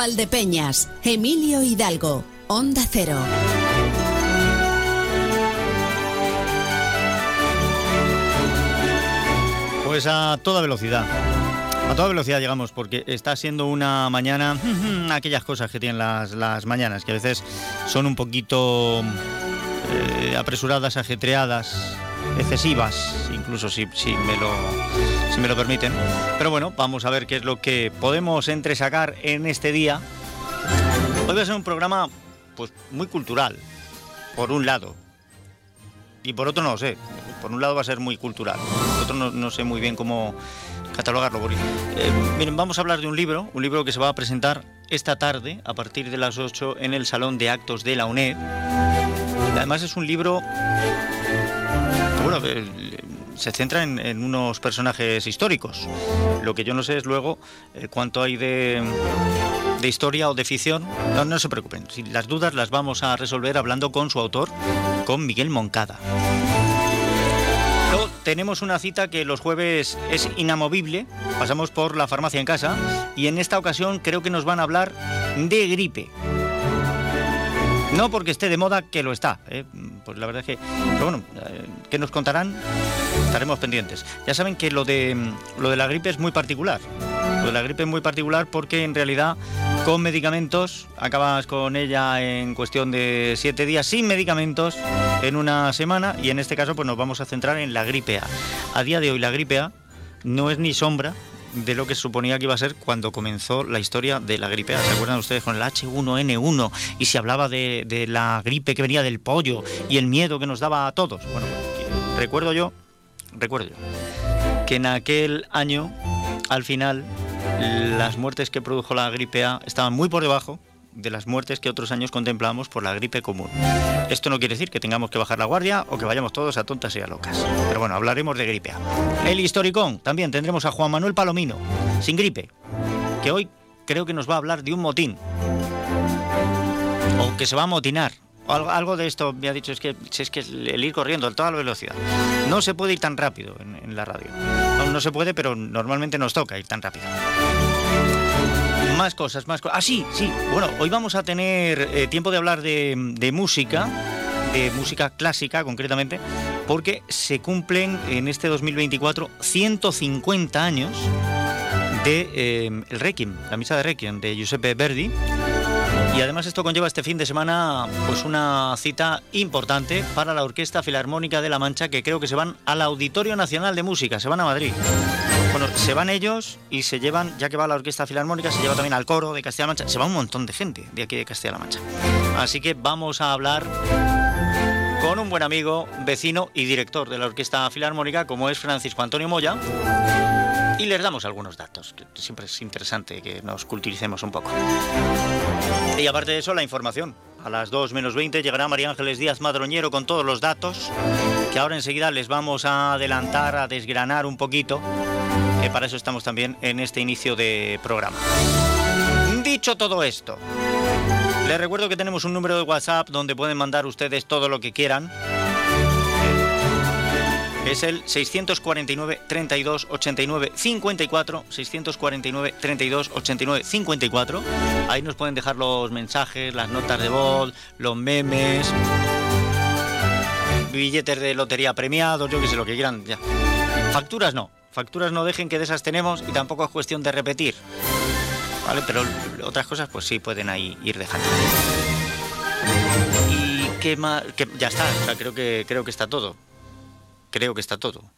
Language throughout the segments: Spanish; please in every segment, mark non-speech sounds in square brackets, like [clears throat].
Valdepeñas, Emilio Hidalgo, Onda Cero. Pues a toda velocidad. A toda velocidad llegamos porque está siendo una mañana, [laughs] aquellas cosas que tienen las, las mañanas, que a veces son un poquito eh, apresuradas, ajetreadas, excesivas, incluso si, si, me lo, si me lo permiten. Pero bueno, vamos a ver qué es lo que podemos entresacar en este día. Hoy va a ser un programa pues muy cultural, por un lado. Y por otro no lo sé. Por un lado va a ser muy cultural. Por otro no, sé muy bien cómo catalogarlo. Eh, miren, vamos a hablar de un libro, un libro que se va a presentar esta tarde, a partir de las 8, en el Salón de Actos de la UNED. Además es un libro bueno, eh, se centra en, unos personajes históricos. Lo que yo no sé es luego eh, cuánto hay de, de, historia o de ficción. No, se preocupen, las dudas las vamos a resolver hablando con su autor, con Miguel Moncada. Luego tenemos una cita que los jueves es inamovible, pasamos por la farmacia en casa y en esta ocasión creo que nos van a hablar de gripe. No porque esté de moda, que lo está. ¿eh? Pues la verdad es que. Pero bueno, eh, ¿qué nos contarán? Estaremos pendientes. Ya saben que lo de, lo de la gripe es muy particular. Lo de la gripe es muy particular porque en realidad con medicamentos acabas con ella en cuestión de siete días, sin medicamentos en una semana y en este caso pues nos vamos a centrar en la gripe A. A día de hoy la gripe A no es ni sombra de lo que suponía que iba a ser cuando comenzó la historia de la gripe. ¿Se acuerdan ustedes con el H1N1 y se hablaba de, de la gripe que venía del pollo y el miedo que nos daba a todos? Bueno, recuerdo yo, recuerdo yo, que en aquel año, al final, las muertes que produjo la gripe A estaban muy por debajo de las muertes que otros años contemplamos por la gripe común. Esto no quiere decir que tengamos que bajar la guardia o que vayamos todos a tontas y a locas. Pero bueno, hablaremos de gripe. El historicón, también tendremos a Juan Manuel Palomino, sin gripe, que hoy creo que nos va a hablar de un motín. O que se va a motinar. Algo, de esto me ha dicho, es que, es que el ir corriendo a toda la velocidad. No se puede ir tan rápido en, en la radio. No, no se puede, pero normalmente nos toca ir tan rápido. Más cosas, más cosas. Ah, sí, sí. Bueno, hoy vamos a tener eh, tiempo de hablar de, música, de música clásica concretamente, porque se cumplen en este 2024 150 años de eh, el Requiem, la misa de Requiem de Giuseppe Verdi. Y además esto conlleva este fin de semana pues una cita importante para la Orquesta Filarmónica de La Mancha que creo que se van al Auditorio Nacional de Música, se van a Madrid. Se van ellos y se llevan, ya que va la Orquesta Filarmónica, se lleva también al coro de Castilla-La Mancha, se va un montón de gente de aquí de Castilla-La Mancha. Así que vamos a hablar con un buen amigo, vecino y director de la Orquesta Filarmónica como es Francisco Antonio Moya. Y les damos algunos datos, que siempre es interesante que nos culturicemos un poco. Y aparte de eso, la información. A las 2 menos 20 llegará María Ángeles Díaz Madroñero con todos los datos, que ahora enseguida les vamos a adelantar, a desgranar un poquito. Para eso estamos también en este inicio de programa. Dicho todo esto, les recuerdo que tenemos un número de WhatsApp donde pueden mandar ustedes todo lo que quieran. Es el 649 32 89 54 649 32 89 54. Ahí nos pueden dejar los mensajes, las notas de voz, los memes, billetes de lotería premiados, yo que sé lo que quieran. Ya. Facturas no, facturas no dejen que de esas tenemos y tampoco es cuestión de repetir. ¿Vale? Pero otras cosas pues sí pueden ahí ir dejando. Y qué más, ya está, o sea, creo que creo que está todo creo que está todo.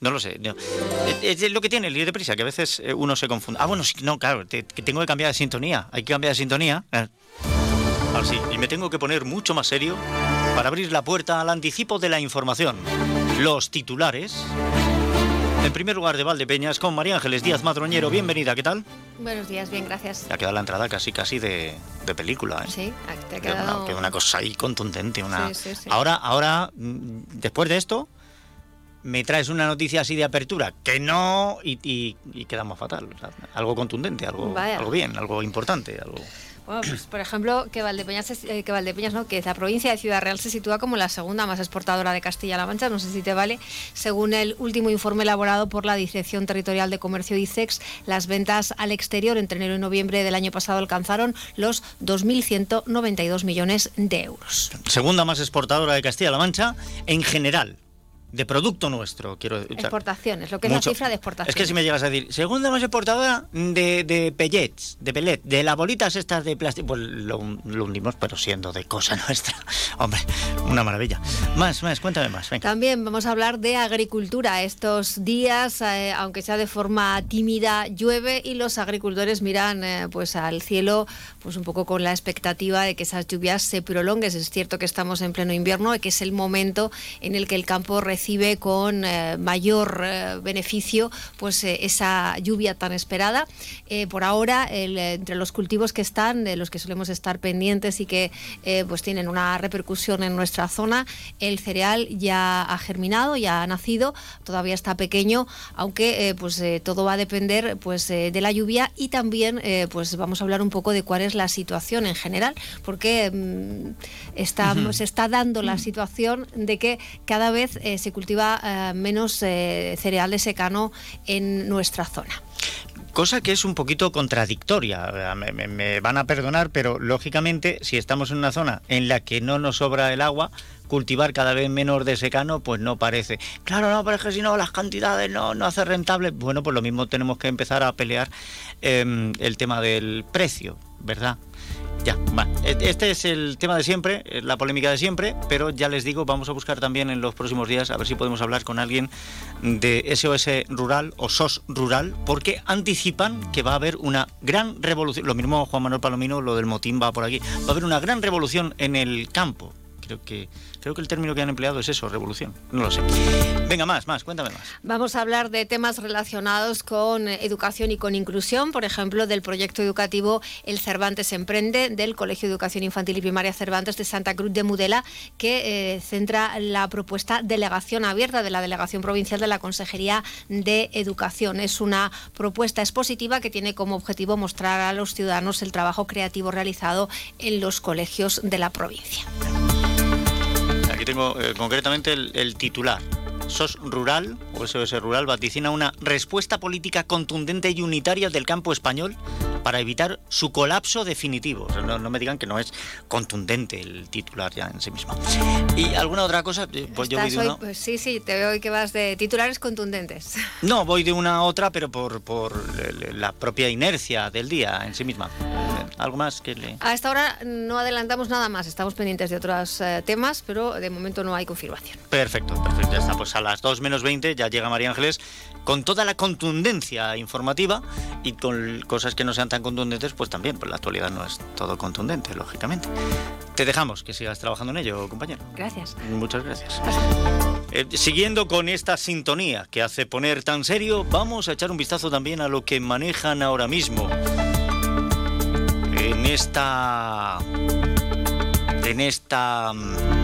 No lo sé. No. Es, lo que tiene el ir deprisa, que a veces eh, uno se confunde. Ah, bueno, sí, no, claro, te, que tengo que cambiar de sintonía. Hay que cambiar de sintonía. Ahora sí, y me tengo que poner mucho más serio para abrir la puerta al anticipo de la información. Los titulares. En primer lugar de Valdepeñas con María Ángeles Díaz Madroñero. Bienvenida, ¿qué tal? Buenos días, bien, gracias. Ya queda la entrada casi casi de, de película, ¿eh? Sí, te ha quedado... Que una, una cosa ahí contundente. Una... Sí, sí, sí. Ahora, ahora, después de esto, me traes una noticia así de apertura, que no, y, y, y quedamos fatal. O sea, algo contundente, algo, algo bien, algo importante. Algo... Bueno, pues, por ejemplo, que Valdepeñas, eh, que Valdepeñas, no, que la provincia de Ciudad Real se sitúa como la segunda más exportadora de Castilla-La Mancha, no sé si te vale, según el último informe elaborado por la Dirección Territorial de Comercio ICEX, las ventas al exterior entre enero y noviembre del año pasado alcanzaron los 2.192 millones de euros. Segunda más exportadora de Castilla-La Mancha en general. De producto nuestro, quiero. Exportaciones, lo que es Mucho. la cifra de exportaciones. Es que si me llegas a decir, segunda más exportadora de, de pellets, de pellet, de las bolitas estas de plástico, pues lo, lo hundimos, pero siendo de cosa [laughs] nuestra. Hombre, una maravilla. Más, más, cuéntame más. Venga. También vamos a hablar de agricultura. Estos días, eh, aunque sea de forma tímida, llueve y los agricultores miran eh, pues al cielo pues un poco con la expectativa de que esas lluvias se prolonguen. Es cierto que estamos en pleno invierno y que es el momento en el que el campo recibe con eh, mayor eh, beneficio pues eh, esa lluvia tan esperada. Eh, por ahora, el, entre los cultivos que están, de los que solemos estar pendientes y que pues tienen una repercusión en nuestra zona, el cereal ya ha germinado, ya ha nacido, todavía está pequeño, aunque pues todo va a depender pues de la lluvia y también pues vamos a hablar un poco de cuál es la situación en general, porque mm, está, se está dando la situación de que cada vez eh, se cultiva eh, menos eh, cereal de secano en nuestra zona. Cosa que es un poquito contradictoria. Me, me- me van a perdonar, pero lógicamente, si estamos en una zona en la que no nos sobra el agua, cultivar cada vez menos de secano, pues no parece. Claro, no, pero es que si no, las cantidades no, no hace rentable. Bueno, pues lo mismo tenemos que empezar a pelear em, el tema del precio, ¿verdad? Ya, va. E- Este es el tema de siempre, es la polémica de siempre, pero ya les digo, vamos a buscar también en los próximos días a ver si podemos hablar con alguien de SOS Rural o SOS Rural, porque anticipan que va a haber una gran revolución. Lo mismo Juan Manuel Palomino, lo del motín va por aquí. Va a haber una gran revolución en el campo. Creo que, creo que el término que han empleado es eso, revolución. No lo sé. Venga, más, más, cuéntame más. Vamos a hablar de temas relacionados con educación y con inclusión, por ejemplo, del proyecto educativo El Cervantes Emprende del Colegio de Educación Infantil y Primaria Cervantes de Santa Cruz de Mudela, que eh, centra la propuesta delegación abierta de la Delegación Provincial de la Consejería de Educación. Es una propuesta expositiva que tiene como objetivo mostrar a los ciudadanos el trabajo creativo realizado en los colegios de la provincia. Aquí tengo eh, concretamente el, el titular. SOS Rural, o SOS Rural, vaticina una respuesta política contundente y unitaria del campo español para evitar su colapso definitivo. O sea, no, no me digan que no es contundente el titular ya en sí mismo. ¿Y alguna otra cosa? Eh, Pues yo voy de hoy- una... pues sí, sí, te veo hoy que vas de titulares contundentes. [laughs] No, voy de una a otra, pero por, por la propia inercia del día en sí misma. Eh, ¿Algo más que le...? A esta hora no adelantamos nada más, estamos pendientes de otros eh, temas, pero de momento no hay confirmación. Perfecto, perfecto, ya está. Pues las 2 menos 20 ya llega María Ángeles con toda la contundencia informativa y con cosas que no sean tan contundentes, pues también, pues la actualidad no es todo contundente, lógicamente. Te dejamos que sigas trabajando en ello, compañero. Gracias. Muchas gracias. Eh, siguiendo con esta sintonía que hace poner tan serio, vamos a echar un vistazo también a lo que manejan ahora mismo en esta en esta mm,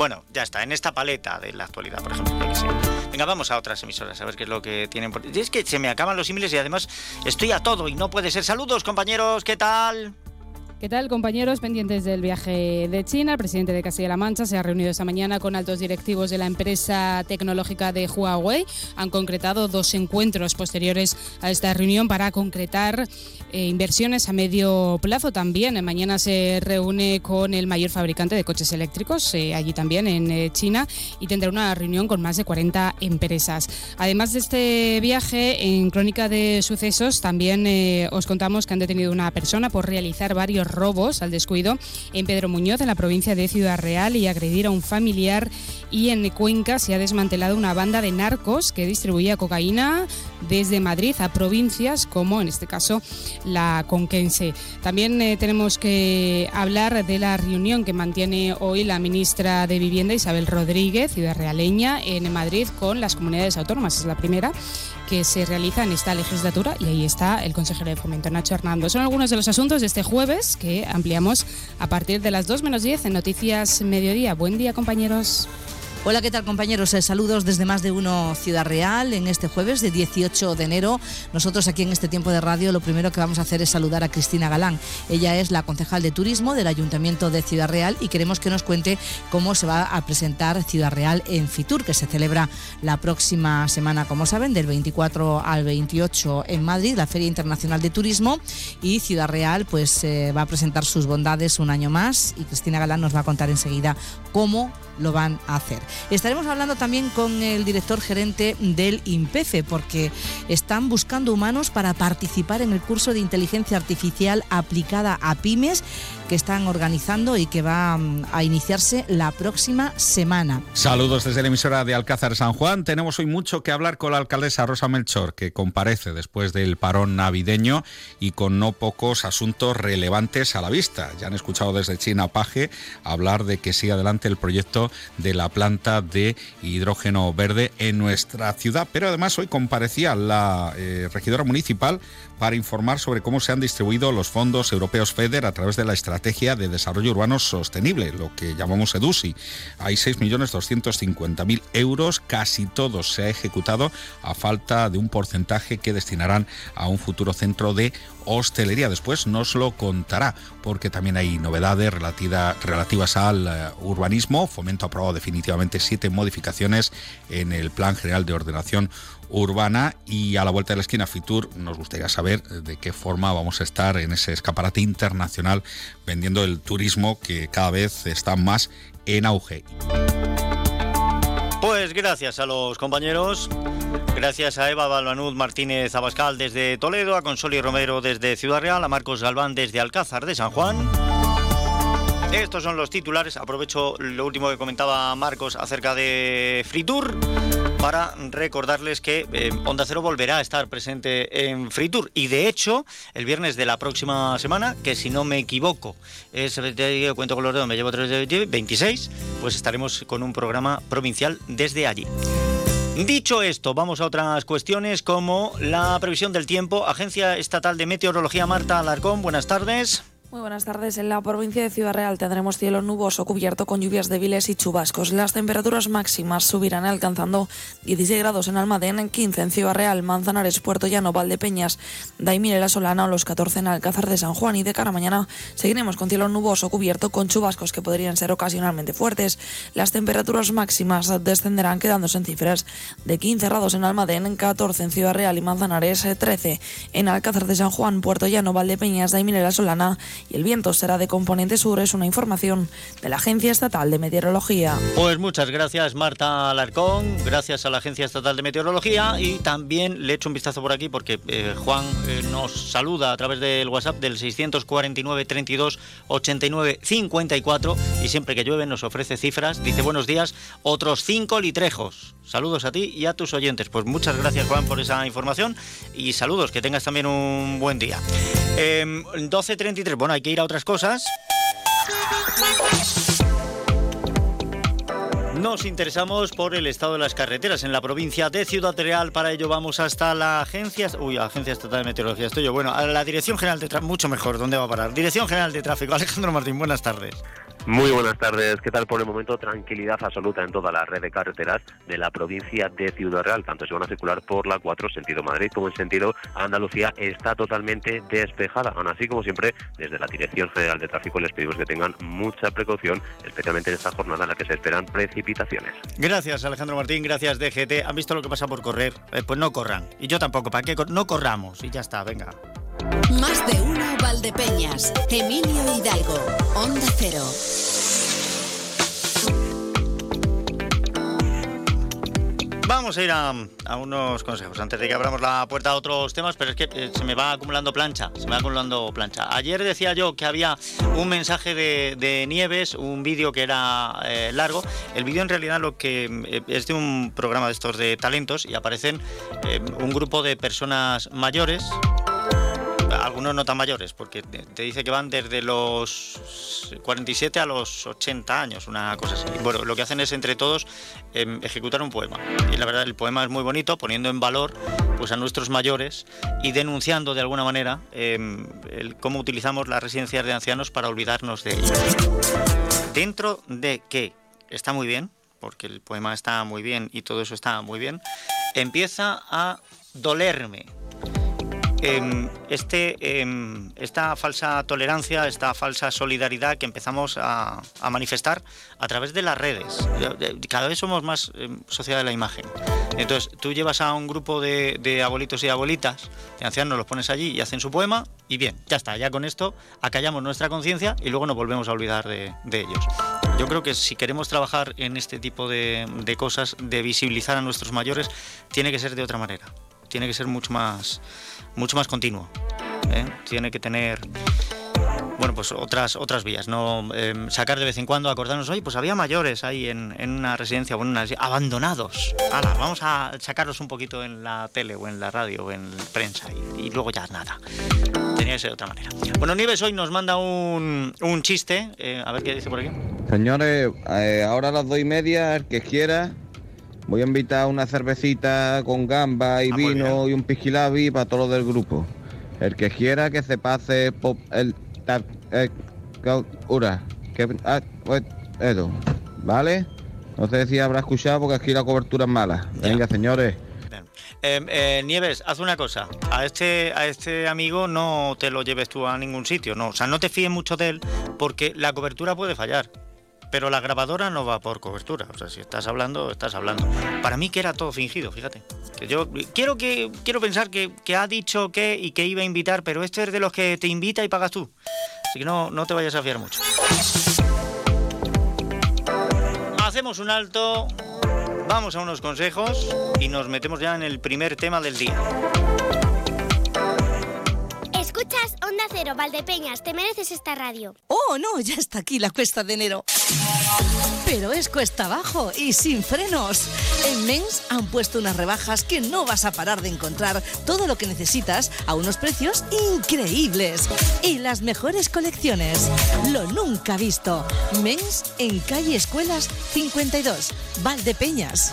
bueno ya está en esta paleta de la actualidad por ejemplo venga vamos a otras emisoras a ver qué es lo que tienen por... es que se me acaban los símiles y además estoy a todo y no puede ser. Saludos compañeros qué tal ¿Qué tal, compañeros? Pendientes del viaje de China, el presidente de Castilla-La Mancha se ha reunido esta mañana con altos directivos de la empresa tecnológica de Huawei. Han concretado dos encuentros posteriores a esta reunión para concretar eh, inversiones a medio plazo también. Eh, Mañana se reúne con el mayor fabricante de coches eléctricos, eh, allí también en eh, China, y tendrá una reunión con más de 40 empresas. Además de este viaje, en Crónica de Sucesos también eh, os contamos que han detenido una persona por realizar varios robos al descuido en Pedro Muñoz, en la provincia de Ciudad Real, y agredir a un familiar. Y en Cuenca se ha desmantelado una banda de narcos que distribuía cocaína desde Madrid a provincias como en este caso la conquense. También eh, tenemos que hablar de la reunión que mantiene hoy la ministra de Vivienda Isabel Rodríguez, ciudad realeña, en Madrid con las comunidades autónomas. Es la primera que se realiza en esta legislatura y ahí está el consejero de Fomento, Nacho Hernando. Son algunos de los asuntos de este jueves que ampliamos a partir de las 2 menos 10 en Noticias Mediodía. Buen día, compañeros. Hola, ¿qué tal compañeros? Eh, saludos desde más de uno Ciudad Real en este jueves de 18 de enero. Nosotros aquí en este tiempo de radio lo primero que vamos a hacer es saludar a Cristina Galán. Ella es la concejal de turismo del Ayuntamiento de Ciudad Real y queremos que nos cuente cómo se va a presentar Ciudad Real en Fitur, que se celebra la próxima semana, como saben, del 24 al 28 en Madrid, la Feria Internacional de Turismo. Y Ciudad Real pues eh, va a presentar sus bondades un año más y Cristina Galán nos va a contar enseguida cómo lo van a hacer. Estaremos hablando también con el director gerente del INPEFE porque están buscando humanos para participar en el curso de inteligencia artificial aplicada a pymes que están organizando y que va mm, a iniciarse la próxima semana. Saludos desde la emisora de Alcázar San Juan. Tenemos hoy mucho que hablar con la alcaldesa Rosa Melchor, que comparece después del parón navideño y con no pocos asuntos relevantes a la vista. Ya han escuchado desde China Paje hablar de que sigue adelante el proyecto de la planta de hidrógeno verde en nuestra ciudad, pero además hoy comparecía la eh, regidora municipal para informar sobre cómo se han distribuido los fondos europeos FEDER a través de la Estrategia de Desarrollo Urbano Sostenible, lo que llamamos EDUSI. Hay 6.250.000 euros, casi todo se ha ejecutado a falta de un porcentaje que destinarán a un futuro centro de hostelería. Después nos lo contará, porque también hay novedades relativas al eh, urbanismo. Fomento aprobado definitivamente siete modificaciones en el Plan General de Ordenación urbana y a la vuelta de la esquina Fitur nos gustaría saber de qué forma vamos a estar en ese escaparate internacional vendiendo el turismo que cada vez está más en auge. Pues gracias a los compañeros. Gracias a Eva Balbanud Martínez Abascal desde Toledo, a Consoli Romero desde Ciudad Real, a Marcos Galván desde Alcázar de San Juan. Estos son los titulares. Aprovecho lo último que comentaba Marcos acerca de Fritur para recordarles que eh, Onda Cero volverá a estar presente en Fritur y de hecho el viernes de la próxima semana, que si no me equivoco es, te cuento con los dedos, me llevo 3 26, pues estaremos con un programa provincial desde allí. Dicho esto, vamos a otras cuestiones como la previsión del tiempo. Agencia Estatal de Meteorología Marta Alarcón, buenas tardes. Muy buenas tardes. En la provincia de Ciudad Real tendremos cielo nuboso cubierto con lluvias débiles y chubascos. Las temperaturas máximas subirán alcanzando 16 grados en Almadén, 15 en Ciudad Real, Manzanares, Puerto Llano, Valdepeñas, Daimire, La Solana o los 14 en Alcázar de San Juan. Y de cara a mañana seguiremos con cielo nuboso cubierto con chubascos que podrían ser ocasionalmente fuertes. Las temperaturas máximas descenderán quedándose en cifras de 15 grados en Almadén, 14 en Ciudad Real y Manzanares, 13 en Alcázar de San Juan, Puerto Llano, Valdepeñas, Daimire, La Solana y el viento será de componente sur. Es una información de la Agencia Estatal de Meteorología. Pues muchas gracias Marta Alarcón, gracias a la Agencia Estatal de Meteorología y también le echo un vistazo por aquí porque eh, Juan eh, nos saluda a través del WhatsApp del 649 32 89 54 y siempre que llueve nos ofrece cifras. Dice buenos días, otros cinco litrejos. Saludos a ti y a tus oyentes. Pues muchas gracias Juan por esa información y saludos, que tengas también un buen día. 12.33, em, hay que ir a otras cosas. Nos interesamos por el estado de las carreteras en la provincia de Ciudad Real. Para ello vamos hasta la agencia, uy, agencia estatal de meteorología. Estoy yo. Bueno, a la Dirección General de Tráfico, mucho mejor. ¿Dónde va a parar? Dirección General de Tráfico. [laughs] Alejandro Martín, buenas tardes. Muy buenas tardes. ¿Qué tal por el momento? Tranquilidad absoluta en toda la red de carreteras de la provincia de Ciudad Real. Tanto se van a circular por la 4 sentido Madrid como en sentido Andalucía está totalmente despejada. Aún así, como siempre, desde la Dirección Federal de Tráfico les pedimos que tengan mucha precaución, especialmente en esta jornada en la que se esperan precipitaciones. Gracias, Alejandro Martín. Gracias, DGT. ¿Han visto lo que pasa por correr? Eh, pues no corran. Y yo tampoco. ¿Para qué? No corramos. Y ya está, venga. Más de uno Valdepeñas. Emilio Hidalgo. Onda Cero. Vamos a ir a, unos consejos antes de que abramos la puerta a otros temas, pero es que eh, se me va acumulando plancha, se me va acumulando plancha. Ayer decía yo que había un mensaje de, Nieves, un vídeo que era eh, largo. El vídeo en realidad lo que eh, es de un programa de estos de talentos y aparecen un grupo de personas mayores algunos no tan mayores, porque te dice que van desde los 47 a los 80 años, una cosa así. Bueno, lo que hacen es entre todos em, ejecutar un poema. Y la verdad, el poema es muy bonito, poniendo en valor pues, a nuestros mayores y denunciando de alguna manera em, cómo utilizamos las residencias de ancianos para olvidarnos de ellos. Dentro de que está muy bien, porque el poema está muy bien y todo eso está muy bien, empieza a dolerme Em, este, em, esta falsa tolerancia, esta falsa solidaridad que empezamos a, manifestar a través de las redes. Cada vez somos más em, sociedad de la imagen. Entonces, tú llevas a un grupo de, abuelitos y abuelitas, de ancianos, los pones allí y hacen su poema, y bien, ya está, ya con esto acallamos nuestra conciencia y luego nos volvemos a olvidar de, ellos. Yo creo que si queremos trabajar en este tipo de cosas, de visibilizar a nuestros mayores, tiene que ser de otra manera. Tiene que ser mucho más mucho más continuo. ¿eh? Tiene que tener bueno, pues otras otras vías, no em, sacar de vez en cuando, acordarnos, oye, pues había mayores ahí en, una residencia o en una abandonados. vamos a sacarlos un poquito en la tele o en la radio o en prensa y, luego ya nada. Tenía que ser de otra manera. Bueno, Nieves hoy nos manda un, un chiste, eh, a ver qué dice por aquí. Señores, eh, ahora a las dos y media, el que quiera, Voy a invitar una cervecita con gamba y ah, vino y un pisquilabi para todos del grupo. El que quiera que se pase por el que ah, pues, ¿vale? No sé si habrá escuchado porque aquí la cobertura es mala. Venga, señores. Em, eh, Nieves, haz una cosa. A este, a este amigo no te lo lleves tú a ningún sitio, no. O sea, no te fíes mucho de él porque la cobertura puede fallar pero la grabadora no va por cobertura. O sea, si estás hablando, estás hablando. Para mí que era todo fingido, fíjate. Que yo quiero que quiero pensar que, ha dicho que y que iba a invitar, pero este es de los que te invita y pagas tú. Así que no, no te vayas a fiar mucho. Hacemos un alto, vamos a unos consejos y nos metemos ya en el primer tema del día. Escuchas Onda Cero, Valdepeñas, te mereces esta radio. Oh, no, ya está aquí la cuesta de enero. Pero es cuesta abajo y sin frenos. En Mens han puesto unas rebajas que no vas a parar de encontrar todo lo que necesitas a unos precios increíbles. Y las mejores colecciones. Lo nunca visto. Mens en calle Escuelas 52, Valdepeñas.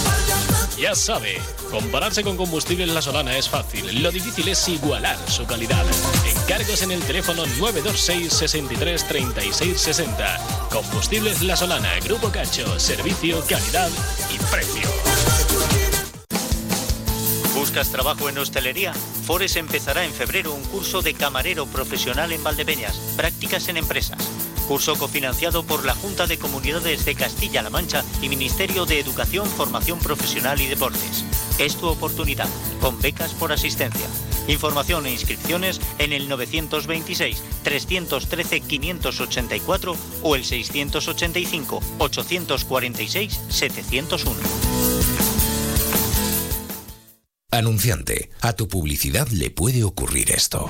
Ya sabe, compararse con combustibles La Solana es fácil. Lo difícil es igualar su calidad. Encargos en el teléfono 926 63 36 60. Combustibles La Solana, Grupo Cacho, servicio, calidad y precio. ¿Buscas trabajo en hostelería? Fores empezará en febrero un curso de camarero profesional en Valdepeñas, prácticas en empresas. Curso cofinanciado por la Junta de Comunidades de Castilla-La Mancha y Ministerio de Educación, Formación Profesional y Deportes. Es tu oportunidad, con becas por asistencia. Información e inscripciones en el 926-313-584 o el 685-846-701. Anunciante, a tu publicidad le puede ocurrir esto.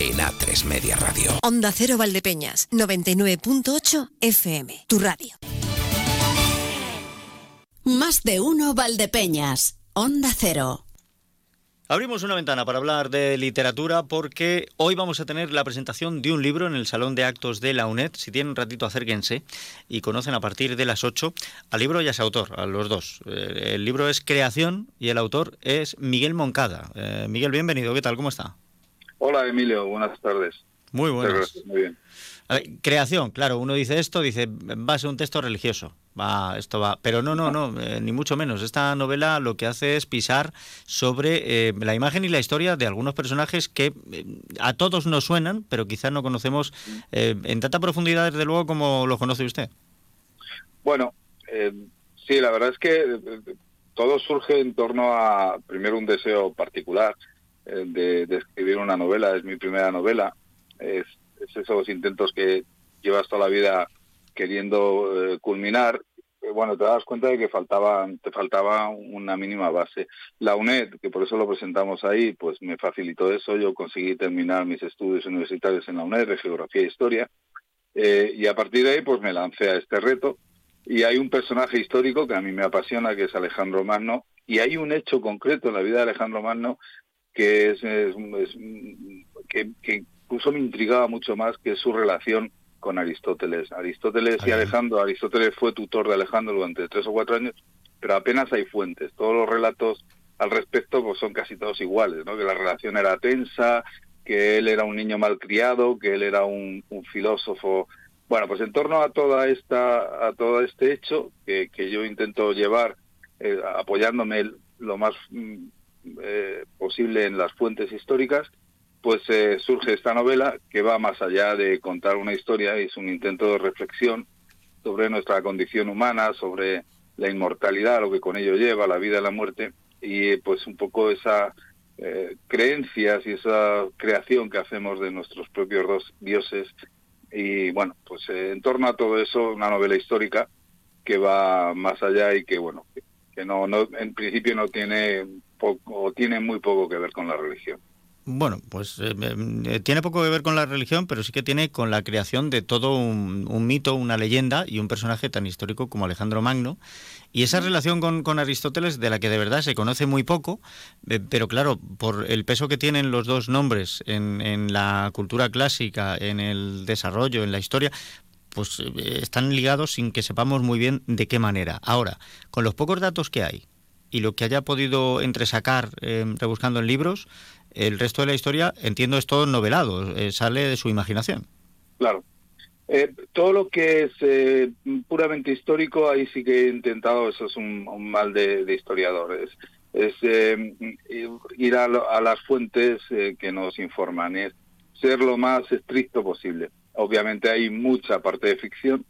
en A3 Media Radio. Onda Cero Valdepeñas, 99.8 FM, tu radio. Más de uno Valdepeñas, Onda Cero. Abrimos una ventana para hablar de literatura porque hoy vamos a tener la presentación de un libro en el Salón de Actos de la UNED. Si tienen un ratito, acérquense y conocen a partir de las 8 al libro y a su autor, a los dos. Eh, el libro es Creación y el autor es Miguel Moncada. Eh, Miguel, bienvenido. ¿Qué tal? ¿Cómo está? Hola Emilio, buenas tardes. Muy buenas. muy bien. creación, claro, uno dice esto, dice, va a ser un texto religioso, va, esto va, pero no, no, no, eh, ni mucho menos. Esta novela lo que hace es pisar sobre eh, la imagen y la historia de algunos personajes que eh, a todos nos suenan, pero quizás no conocemos en tanta profundidad, desde luego, como lo conoce usted. Bueno, sí, la verdad es que todo surge en torno a, primero, un deseo particular eh, de, escribir una novela, es mi primera novela. Es, esos intentos que llevas toda la vida queriendo culminar bueno, te das cuenta de que faltaba, te faltaba una mínima base. La UNED, que por eso lo presentamos ahí, pues me facilitó eso. Yo conseguí terminar mis estudios universitarios en la UNED de Geografía e Historia. Eh, y a partir de ahí, pues me lancé a este reto. Y hay un personaje histórico que a mí me apasiona, que es Alejandro Magno. Y hay un hecho concreto en la vida de Alejandro Magno que es, que, que incluso me intrigaba mucho más, que es su relación con Aristóteles. Aristóteles y Alejandro, Aristóteles fue tutor de Alejandro durante tres o cuatro años, pero apenas hay fuentes. Todos los relatos al respecto pues son casi todos iguales, ¿no? Que la relación era tensa, que él era un niño malcriado, que él era un, filósofo. Bueno, pues en torno a toda esta, a todo este hecho que, que yo intento llevar, eh, apoyándome lo más mm, eh, posible en las fuentes históricas, pues eh, surge esta novela que va más allá de contar una historia, es un intento de reflexión sobre nuestra condición humana, sobre la inmortalidad, lo que con ello lleva, la vida y la muerte, y pues un poco esa eh, creencias y esa creación que hacemos de nuestros propios dos dioses. Y bueno, pues eh, en torno a todo eso, una novela histórica que va más allá y que bueno, que no, no en principio no tiene poco, o tiene muy poco que ver con la religión. Bueno, pues eh, eh, tiene poco que ver con la religión, pero sí que tiene con la creación de todo un, mito, una leyenda y un personaje tan histórico como Alejandro Magno. Y esa relación con, Aristóteles, de la que de verdad se conoce muy poco, eh, pero claro, por el peso que tienen los dos nombres en, en la cultura clásica, en el desarrollo, en la historia, pues están ligados sin que sepamos muy bien de qué manera. Ahora, con los pocos datos que hay y lo que haya podido entresacar rebuscando en libros, el resto de la historia, entiendo, es todo novelado, eh, sale de su imaginación. Claro. Eh, todo lo que es eh, puramente histórico, ahí sí que he intentado, eso es un, mal de, historiadores, es ir a, a, las fuentes que nos informan, es ser lo más estricto posible. Obviamente hay mucha parte de ficción,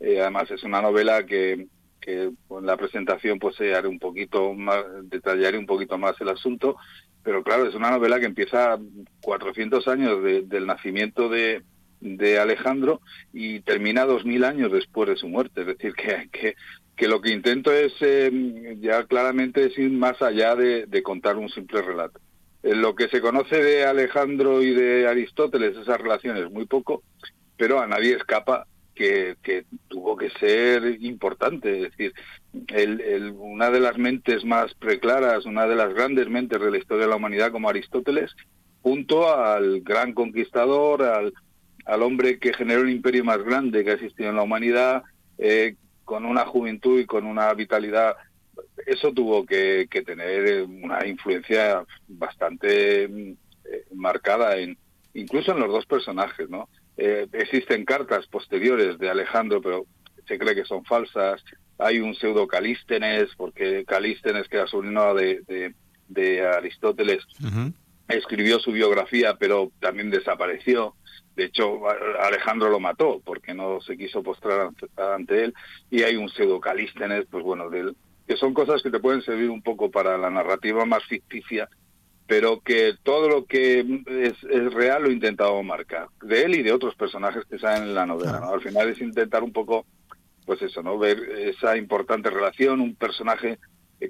además es una novela que, que en la presentación pues haré un poquito más, detallaré un poquito más el asunto, pero claro, es una novela que empieza 400 años del nacimiento de, de Alejandro y termina 2000 años después de su muerte. Es decir, que, que, que lo que intento es eh, ya claramente es ir más allá de, contar un simple relato. Lo que se conoce de Alejandro y de Aristóteles, esas relaciones, muy poco, pero a nadie escapa que, tuvo que ser importante. Es decir, el, una de las mentes más preclaras, una de las grandes mentes de la historia de la humanidad como Aristóteles, junto al gran conquistador, al, al hombre que generó el imperio más grande que ha existido en la humanidad, eh, con una juventud y con una vitalidad, eso tuvo que, que tener una influencia bastante eh, marcada en incluso en los dos personajes, ¿no? Eh, existen cartas posteriores de Alejandro, pero se cree que son falsas. Hay un pseudo Calístenes, porque Calístenes, que era sobrino de, de, Aristóteles, escribió su biografía, pero también desapareció. De hecho, Alejandro lo mató porque no se quiso postrar ante, él. Y hay un pseudo Calístenes, pues bueno, del, que son cosas que te pueden servir un poco para la narrativa más ficticia pero que todo lo que es, real lo he intentado marcar, de él y de otros personajes que salen en la novela. ¿no? Al final es intentar un poco, pues eso, ¿no? ver esa importante relación, un personaje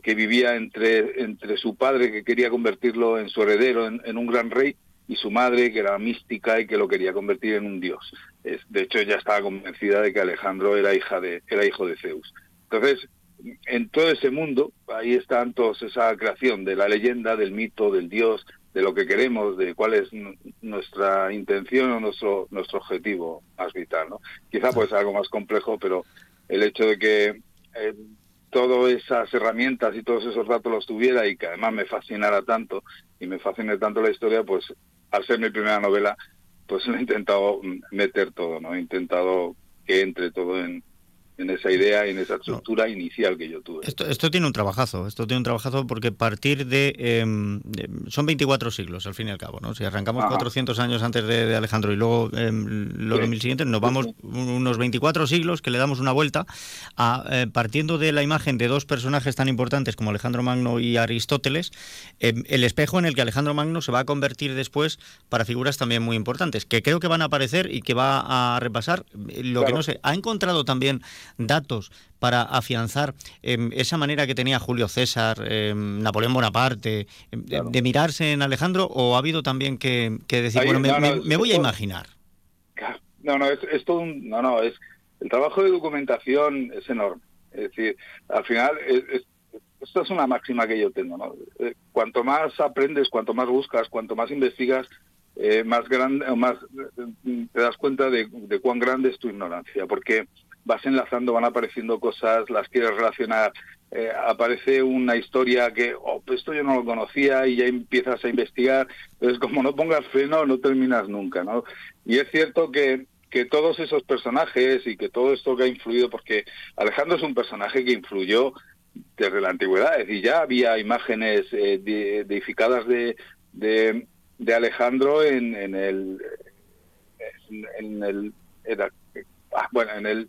que vivía entre, entre su padre, que quería convertirlo en su heredero, en, un gran rey, y su madre, que era mística y que lo quería convertir en un dios. de hecho, ella estaba convencida de que Alejandro era, hija de, era hijo de Zeus. Entonces, en todo ese mundo, ahí está todos esa creación de la leyenda, del mito, del dios, de lo que queremos, de cuál es nuestra intención o nuestro, nuestro objetivo más vital. ¿no? Quizá puede ser algo más complejo, pero el hecho de que eh, todas esas herramientas y todos esos datos los tuviera y que además me fascinara tanto y me fascine tanto la historia, pues al ser mi primera novela, pues he intentado meter todo, ¿no? He intentado que entre todo en, en esa idea y en esa estructura inicial que yo tuve. Esto, esto tiene un trabajazo, esto tiene un trabajazo porque partir de, em, son 24 siglos al fin y al cabo, ¿no? Si arrancamos 400 años antes de, Alejandro y luego em, los 2000 siguientes, nos vamos unos 24 siglos que le damos una vuelta a, eh, partiendo de la imagen de dos personajes tan importantes como Alejandro Magno y Aristóteles, em, el espejo en el que Alejandro Magno se va a convertir después para figuras también muy importantes, que creo que van a aparecer y que va a repasar. Lo que no sé, ¿ha encontrado también datos para afianzar em, esa manera que tenía Julio César, em, Napoleón Bonaparte, em, de, mirarse en Alejandro, o ha habido también que, decir, bueno, me, voy a imaginar? No, no, es, todo un, no, no, es el trabajo de documentación es enorme. Es decir, al final, esto es una máxima que yo tengo, ¿no? Eh, cuanto más aprendes, cuanto más buscas, cuanto más investigas, eh, más grande, más eh, te das cuenta de, de, cuán grande es tu ignorancia, porque vas enlazando, van apareciendo cosas, las quieres relacionar, eh, aparece una historia que, oh, pues esto yo no lo conocía y ya empiezas a investigar, entonces [laughs] como no pongas freno no terminas nunca, ¿no? Y es cierto que, que todos esos personajes y que todo esto que ha influido, porque Alejandro es un personaje que influyó desde la antigüedad, es decir, ya había imágenes eh, edificadas de, de, Alejandro en, en el en, el ah, bueno en el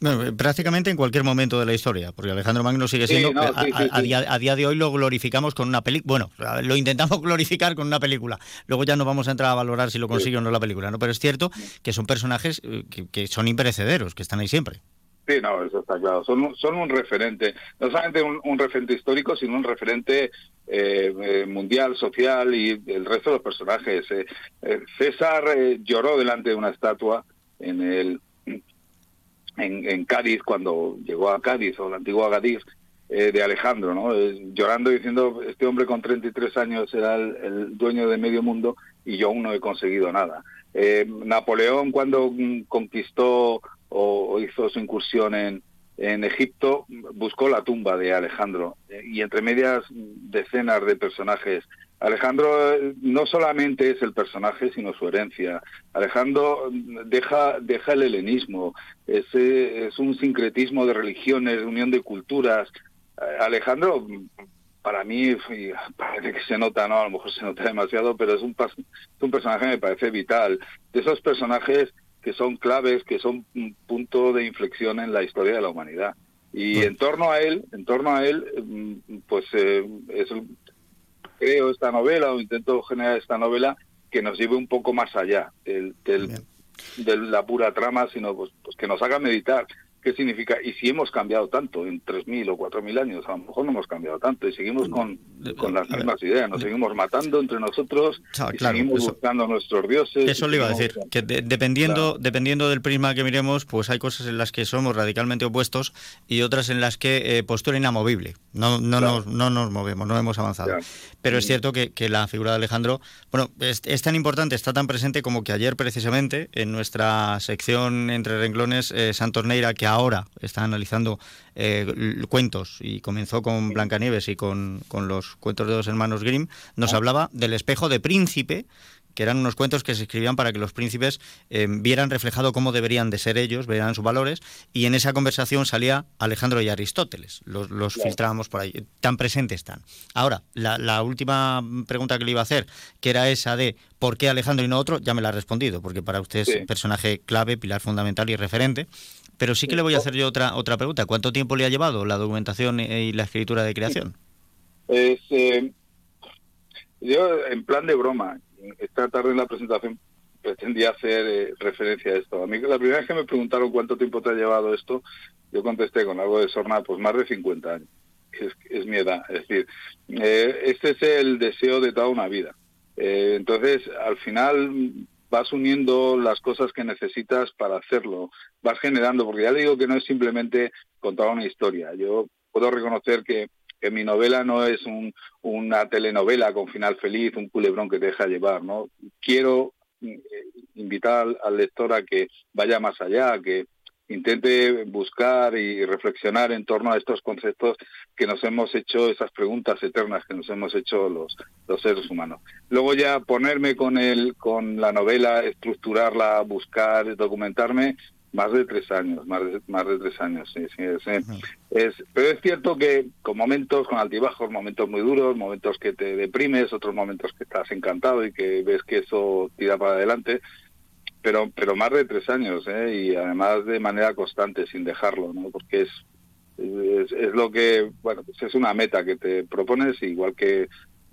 bueno, prácticamente en cualquier momento de la historia, porque Alejandro Magno sigue siendo, a, día, de hoy lo glorificamos con una película, bueno, lo intentamos [laughs] glorificar con una película, luego ya no vamos a entrar a valorar si lo consigue o no la película, ¿no? pero es cierto que son personajes eh, que, son imperecederos, que están ahí siempre. Sí, no, eso está claro, son, son un referente, no solamente un, referente histórico, sino un referente eh, eh, mundial, social y el resto de los personajes. César lloró delante de una estatua en el en, Cádiz, cuando llegó a Cádiz o la antigua Cádiz, eh, de Alejandro, ¿no? Eh, llorando diciendo, este hombre con 33 años era el, dueño de medio mundo y yo aún no he conseguido nada. Eh, Napoleón cuando mm, conquistó o, hizo su incursión en, en Egipto, buscó la tumba de Alejandro y entre medias decenas de personajes Alejandro eh, no solamente es el personaje, sino su herencia. Alejandro deja, deja el helenismo, es, es un sincretismo de religiones, de unión de culturas. Eh, Alejandro, para mí, [laughs] parece que se nota, ¿no? A lo mejor se nota demasiado, pero es un, un personaje que me parece vital. De esos personajes que son claves, que son un punto de inflexión en la historia de la humanidad. Y en torno a él, en torno a él, mm, pues eh, es creo esta novela o intento generar esta novela que nos lleve un poco más allá del, de la pura trama, sino pues, pues que nos haga meditar ¿Qué significa? Y si hemos cambiado tanto en 3.000 o 4.000 años, a lo mejor no hemos cambiado tanto y seguimos con, con las mismas ideas, nos seguimos matando entre nosotros y seguimos buscando nuestros dioses. Eso le iba a decir, que dependiendo, dependiendo del prisma que miremos, pues hay cosas en las que somos radicalmente opuestos y otras en las que eh, postura inamovible. No, no, nos, no nos movemos, no hemos avanzado. Pero es cierto que, que, la figura de Alejandro, bueno, es, es, tan importante, está tan presente como que ayer precisamente en nuestra sección entre renglones, eh, Santos Neira, que ahora está analizando eh, cuentos y comenzó con Blancanieves y con, con, los cuentos de dos hermanos Grimm, nos ah. hablaba del espejo de príncipe que eran unos cuentos que se escribían para que los príncipes eh, vieran reflejado cómo deberían de ser ellos, vieran sus valores, y en esa conversación salía Alejandro y Aristóteles, los, los filtrábamos por ahí, tan presentes están. Ahora, la, la, última pregunta que le iba a hacer, que era esa de ¿por qué Alejandro y no otro? Ya me la ha respondido, porque para usted es personaje clave, pilar fundamental y referente. Pero sí que le voy a hacer yo otra otra pregunta. ¿Cuánto tiempo le ha llevado la documentación y la escritura de creación? Es, eh, yo, en plan de broma, esta tarde en la presentación pretendía hacer eh, referencia a esto. A mí la primera vez que me preguntaron cuánto tiempo te ha llevado esto, yo contesté con algo de sorna, pues más de 50 años. Es, es mi edad. Es decir, eh, este es el deseo de toda una vida. entonces, al final vas uniendo las cosas que necesitas para hacerlo, vas generando, porque ya le digo que no es simplemente contar una historia. Yo puedo reconocer que, mi novela no es un, una telenovela con final feliz, un culebrón que te deja llevar, ¿no? Quiero eh, invitar al lector a que vaya más allá, que intente buscar y reflexionar en torno a estos conceptos que nos hemos hecho, esas preguntas eternas que nos hemos hecho los, los seres humanos. Luego ya ponerme con el, con la novela, estructurarla, buscar, documentarme, Más de tres años, más de, más de tres años, sí, sí. Es, es, pero es cierto que con momentos, con altibajos, momentos muy duros, momentos que te deprimes, otros momentos que estás encantado y que ves que eso tira para adelante, pero pero más de tres años, ¿eh? y además de manera constante, sin dejarlo, ¿no? Porque es, es, es lo que, bueno, pues es una meta que te propones, igual que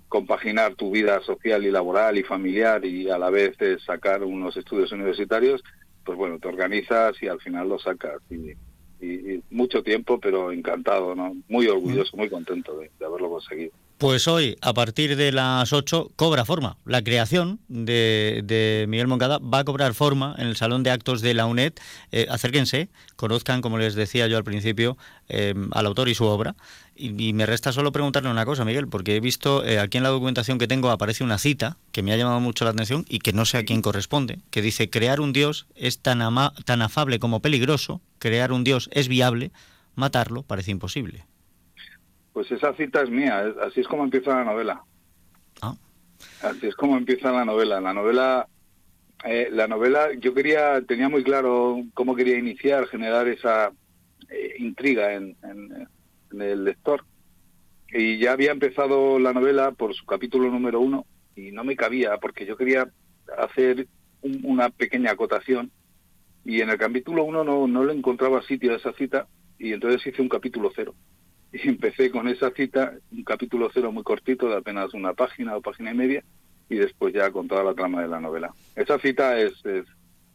compaginar tu vida social y laboral y familiar y a la vez de sacar unos estudios universitarios, pues bueno, te organizas y al final lo sacas. Y, y- y mucho tiempo, pero encantado, ¿no? Muy orgulloso, muy contento de, de haberlo conseguido. Pues hoy, a partir de las 8, cobra forma. La creación de, de Miguel Moncada va a cobrar forma en el Salón de Actos de la UNED. Eh, acérquense, conozcan, como les decía yo al principio, eh, al autor y su obra. Y, me resta solo preguntarle una cosa, Miguel, porque he visto eh, aquí en la documentación que tengo aparece una cita que me ha llamado mucho la atención y que no sé a quién corresponde, que dice, crear un dios es tan, ama- tan afable como peligroso, crear un dios es viable, matarlo parece imposible. Pues esa cita es mía, así es como empieza la novela. Así es como empieza la novela. La novela, eh, la novela, yo quería, tenía muy claro cómo quería iniciar, generar esa eh, intriga en, en- en el lector. Y ya había empezado la novela por su capítulo número uno y no me cabía porque yo quería hacer un- una pequeña acotación y en el capítulo uno no, no le encontraba sitio a esa cita y entonces hice un capítulo cero. Y [laughs] empecé con esa cita, un capítulo cero muy cortito, de apenas una página o página y media, y después ya con toda la trama de la novela. Esa cita es, es,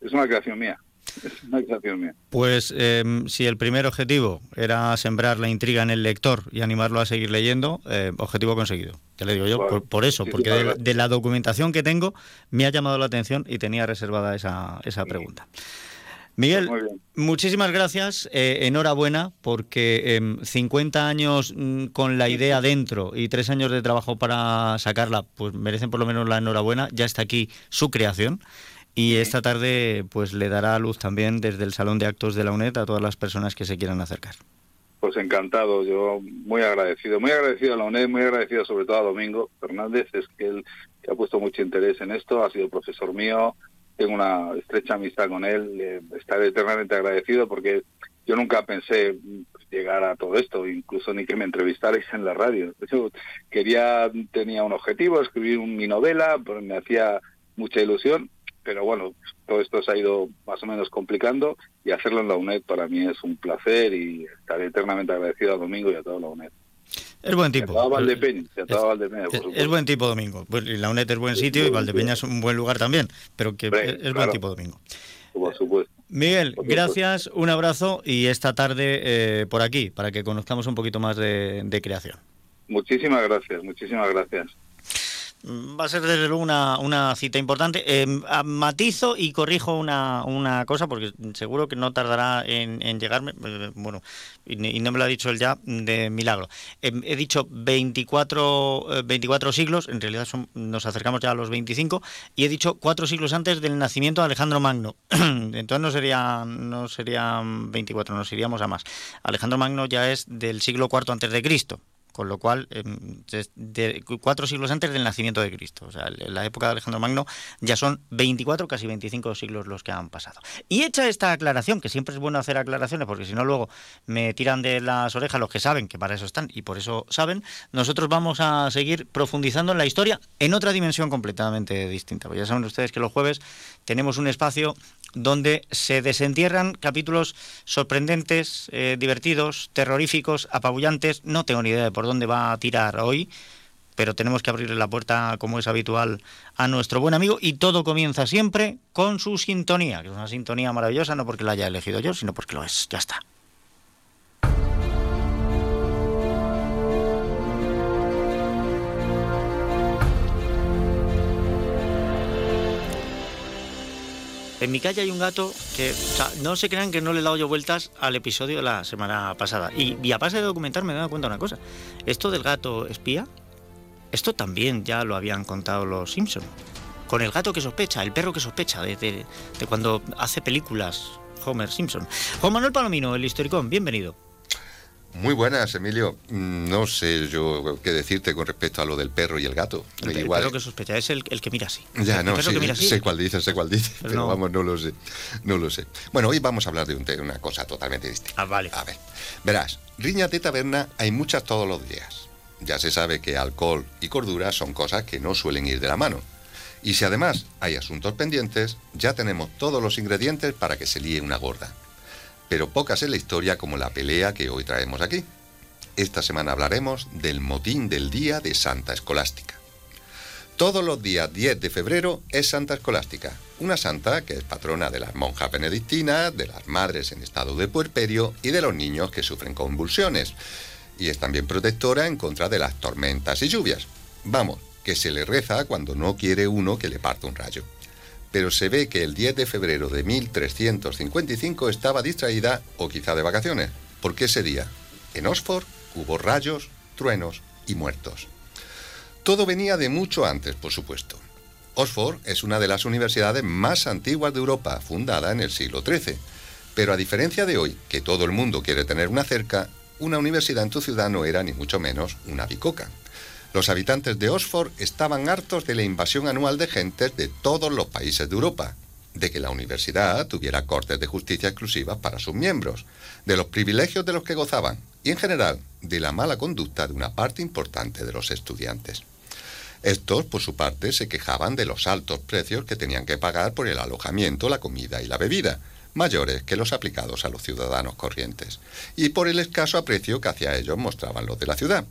es una creación mía, es una creación mía. Pues eh, si el primer objetivo era sembrar la intriga en el lector y animarlo a seguir leyendo, eh, objetivo conseguido. Te lo digo yo, por, por eso, sí, porque sí, de, claro. de la documentación que tengo me ha llamado la atención y tenía reservada esa, esa pregunta. Miguel, muchísimas gracias, eh, enhorabuena, porque em, 50 años mm, con la idea dentro y tres años de trabajo para sacarla, pues merecen por lo menos la enhorabuena. Ya está aquí su creación. Y esta tarde pues le dará luz también desde el Salón de Actos de la UNED a todas las personas que se quieran acercar. Pues encantado, yo muy agradecido, muy agradecido a la UNED, muy agradecido sobre todo a Domingo Fernández, es que él que ha puesto mucho interés en esto, ha sido profesor mío, tengo una estrecha amistad con él, eh, estaré eternamente agradecido porque yo nunca pensé llegar a todo esto, incluso ni que me entrevistarais en la radio. Yo quería, tenía un objetivo, escribir mi novela, pues me hacía mucha ilusión, pero bueno, todo esto se ha ido más o menos complicando y hacerlo en la UNED para mí es un placer y estaré eternamente agradecido a Domingo y a toda la UNED. Es buen tipo. toda Valdepeña, toda Valdepeña, por Es, es buen tipo Domingo. Pues, la UNED es buen sitio y Valdepeña es un buen lugar también, pero que es, es buen tipo Domingo. Por supuesto. Miguel, Por supuesto. gracias, un abrazo y esta tarde eh, por aquí para que conozcamos un poquito más de, de creación. Muchísimas gracias, muchísimas gracias. Mm, Va a ser desde luego una, una cita importante. Eh, ah, matizo y corrijo una, una cosa porque seguro que no tardará en, en llegarme. eh, bueno, y, no me lo ha dicho él ya de milagro. Eh, he dicho 24, eh, 24 siglos, en realidad son, nos acercamos ya a los 25, y he dicho cuatro siglos antes del nacimiento de Alejandro Magno. [clears throat] Entonces no sería no serían 24, nos iríamos a más. Alejandro Magno ya es del siglo IV antes de Cristo. Con lo cual, em, cuatro siglos antes del nacimiento de Cristo. O sea, en la época de Alejandro Magno ya son 24, casi 25 siglos los que han pasado. Y hecha esta aclaración, que siempre es bueno hacer aclaraciones, porque si no luego me tiran de las orejas los que saben, que para eso están y por eso saben, nosotros vamos a seguir profundizando en la historia en otra dimensión completamente distinta. Pues ya saben ustedes que los jueves tenemos un espacio donde se desentierran capítulos sorprendentes, eh, divertidos, terroríficos, apabullantes. No tengo ni idea de por dónde va a tirar hoy, pero tenemos que abrirle la puerta, como es habitual, a nuestro buen amigo. Y todo comienza siempre con su sintonía, que es una sintonía maravillosa, no porque la haya elegido yo, sino porque lo es. Ya está. En mi calle hay un gato que, o sea, no se crean que no le he dado yo vueltas al episodio de la semana pasada. Y, a base de documentar me he dado cuenta de una cosa. Esto del gato espía, esto también ya lo habían contado los Simpson. Con el gato que sospecha, el perro que sospecha de, de- de cuando hace películas Homer Simpson. Juan Manuel Palomino, el historicón, bienvenido. Muy buenas, Emilio. Mm, No sé yo qué decirte con respecto a lo del perro y el gato. El, Igual- perro que sospecha es el, el que mira así. Ya, El no, sí, que mira así. sé cuál dice, sé cuál dice, pero, no. vamos, no lo sé, no lo sé. Bueno, hoy vamos a hablar de, un te- una cosa totalmente distinta. Ah, vale. A ver, verás, riñas de taberna hay muchas todos los días. Ya se sabe que alcohol y cordura son cosas que no suelen ir de la mano. Y si además hay asuntos pendientes, ya tenemos todos los ingredientes para que se líe una gorda. Pero pocas en la historia como la pelea que hoy traemos aquí. Esta semana hablaremos del motín del día de Santa Escolástica. Todos los días 10 de febrero es Santa Escolástica, una santa que es patrona de las monjas benedictinas, de las madres en estado de puerperio y de los niños que sufren convulsiones. Y es también protectora en contra de las tormentas y lluvias. Vamos, que se le reza cuando no quiere uno que le parta un rayo. Pero se ve que el 10 de febrero de 1355 estaba distraída o quizá de vacaciones, porque ese día, en Oxford, hubo rayos, truenos y muertos. Todo venía de mucho antes, por supuesto. Oxford es una de las universidades más antiguas de Europa, fundada en el siglo XIII. Pero a diferencia de hoy, que todo el mundo quiere tener una cerca, una universidad en tu ciudad no era ni mucho menos una bicoca. Los habitantes de Oxford estaban hartos de la invasión anual de gentes de todos los países de Europa, de que la universidad tuviera cortes de justicia exclusivas para sus miembros, de los privilegios de los que gozaban y en general de la mala conducta de una parte importante de los estudiantes. Estos, por su parte, se quejaban de los altos precios que tenían que pagar por el alojamiento, la comida y la bebida, mayores que los aplicados a los ciudadanos corrientes, y por el escaso aprecio que hacia ellos mostraban los de la ciudad.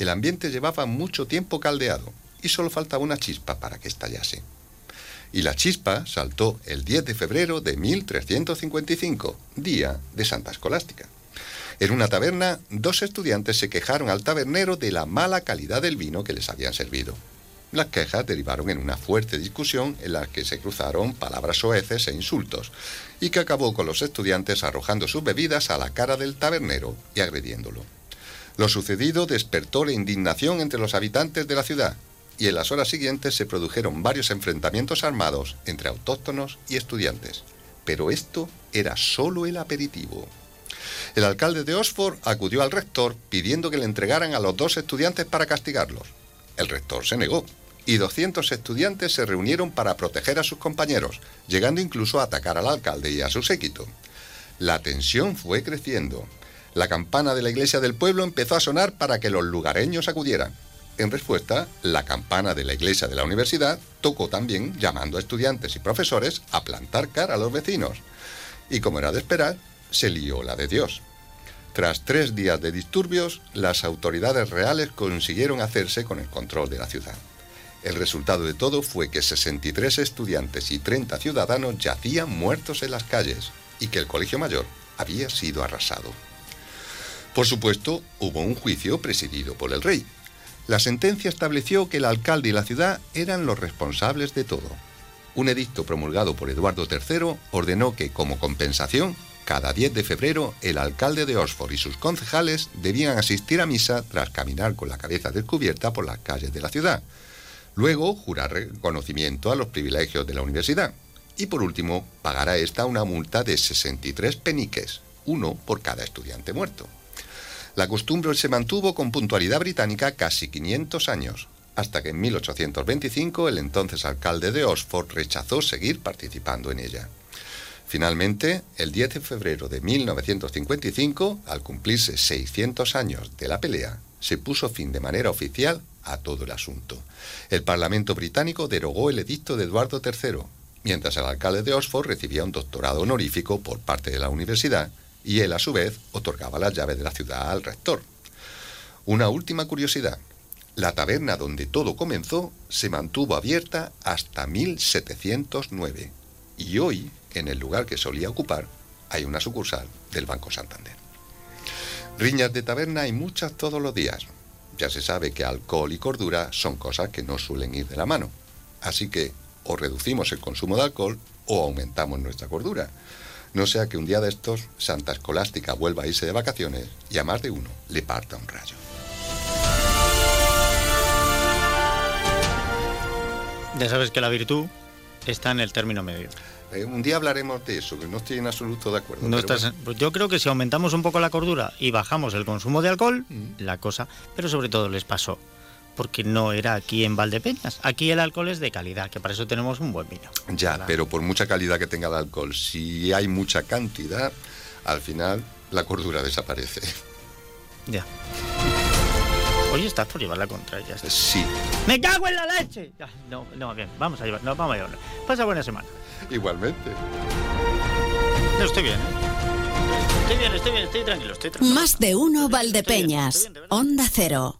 El ambiente llevaba mucho tiempo caldeado y solo faltaba una chispa para que estallase. Y la chispa saltó el 10 de febrero de 1355, día de Santa Escolástica. En una taberna, dos estudiantes se quejaron al tabernero de la mala calidad del vino que les habían servido. Las quejas derivaron en una fuerte discusión en la que se cruzaron palabras soeces e insultos, y que acabó con los estudiantes arrojando sus bebidas a la cara del tabernero y agrediéndolo. Lo sucedido despertó la indignación entre los habitantes de la ciudad, y en las horas siguientes se produjeron varios enfrentamientos armados entre autóctonos y estudiantes. Pero esto era solo el aperitivo. El alcalde de Oxford acudió al rector pidiendo que le entregaran a los dos estudiantes para castigarlos. El rector se negó y 200 estudiantes se reunieron para proteger a sus compañeros, llegando incluso a atacar al alcalde y a su séquito. La tensión fue creciendo. La campana de la iglesia del pueblo empezó a sonar para que los lugareños acudieran. En respuesta, la campana de la iglesia de la universidad tocó también llamando a estudiantes y profesores a plantar cara a los vecinos. Y como era de esperar, se lió la de Dios. Tras tres días de disturbios, las autoridades reales consiguieron hacerse con el control de la ciudad. El resultado de todo fue que 63 estudiantes y 30 ciudadanos yacían muertos en las calles y que el colegio mayor había sido arrasado. Por supuesto, hubo un juicio presidido por el rey. La sentencia estableció que el alcalde y la ciudad eran los responsables de todo. Un edicto promulgado por Eduardo III ordenó que, como compensación, cada 10 de febrero el alcalde de Oxford y sus concejales debían asistir a misa tras caminar con la cabeza descubierta por las calles de la ciudad. Luego, jurar reconocimiento a los privilegios de la universidad. Y por último, pagar a esta una multa de 63 peniques, uno por cada estudiante muerto. La costumbre se mantuvo con puntualidad británica casi 500 años, hasta que en 1825 el entonces alcalde de Oxford rechazó seguir participando en ella. Finalmente, el 10 de febrero de 1955, al cumplirse 600 años de la pelea, se puso fin de manera oficial a todo el asunto. El Parlamento británico derogó el edicto de Eduardo III, mientras el alcalde de Oxford recibía un doctorado honorífico por parte de la universidad y él a su vez otorgaba las llaves de la ciudad al rector. Una última curiosidad. La taberna donde todo comenzó se mantuvo abierta hasta 1709 y hoy, en el lugar que solía ocupar, hay una sucursal del Banco Santander. Riñas de taberna hay muchas todos los días. Ya se sabe que alcohol y cordura son cosas que no suelen ir de la mano. Así que o reducimos el consumo de alcohol o aumentamos nuestra cordura. No sea que un día de estos Santa Escolástica vuelva a irse de vacaciones y a más de uno le parta un rayo. Ya sabes que la virtud está en el término medio. Eh, un día hablaremos de eso, que no estoy en absoluto de acuerdo. No pero estás- bueno. pues yo creo que si aumentamos un poco la cordura y bajamos el consumo de alcohol, Mm. la cosa, pero sobre todo les pasó porque no era aquí en Valdepeñas. Aquí el alcohol es de calidad, que para eso tenemos un buen vino. Ya, pero por mucha calidad que tenga el alcohol, si hay mucha cantidad, al final la cordura desaparece. Ya. Oye, estás por llevar la contra, ya está. Sí, ¡Me cago en la leche! No, no, bien, vamos a llevar, no, vamos a llevarlo. Pasa buena semana. igualmente. No, estoy bien, ¿eh? Estoy bien, estoy bien, estoy tranquilo, estoy tranquilo. Más de uno Valdepeñas. Onda Cero.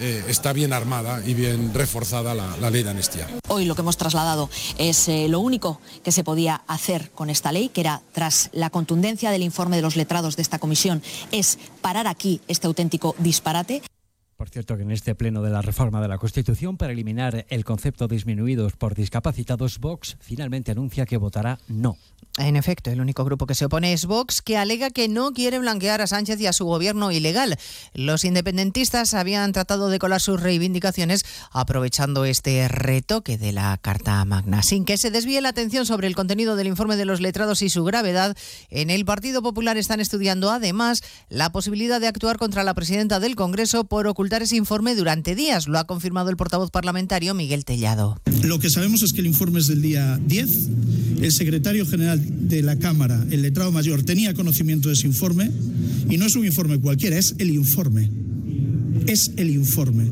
eh, está bien armada y bien reforzada la, la ley de amnistía. Hoy lo que hemos trasladado es eh, lo único que se podía hacer con esta ley, que era, tras la contundencia del informe de los letrados de esta comisión, es parar aquí este auténtico disparate. Por cierto, que en este pleno de la reforma de la Constitución para eliminar el concepto disminuidos por discapacitados, Vox finalmente anuncia que votará no. En efecto, el único grupo que se opone es Vox, que alega que no quiere blanquear a Sánchez y a su gobierno ilegal. Los independentistas habían tratado de colar sus reivindicaciones aprovechando este retoque de la Carta Magna. Sin que se desvíe la atención sobre el contenido del informe de los letrados y su gravedad, en el Partido Popular están estudiando además la posibilidad de actuar contra la presidenta del Congreso por ocultar ese informe durante días. Lo ha confirmado el portavoz parlamentario Miguel Tellado. Lo que sabemos es que el informe es del día 10. El secretario general de la Cámara, el letrado mayor, tenía conocimiento de ese informe y no es un informe cualquiera, es el informe. Es el informe,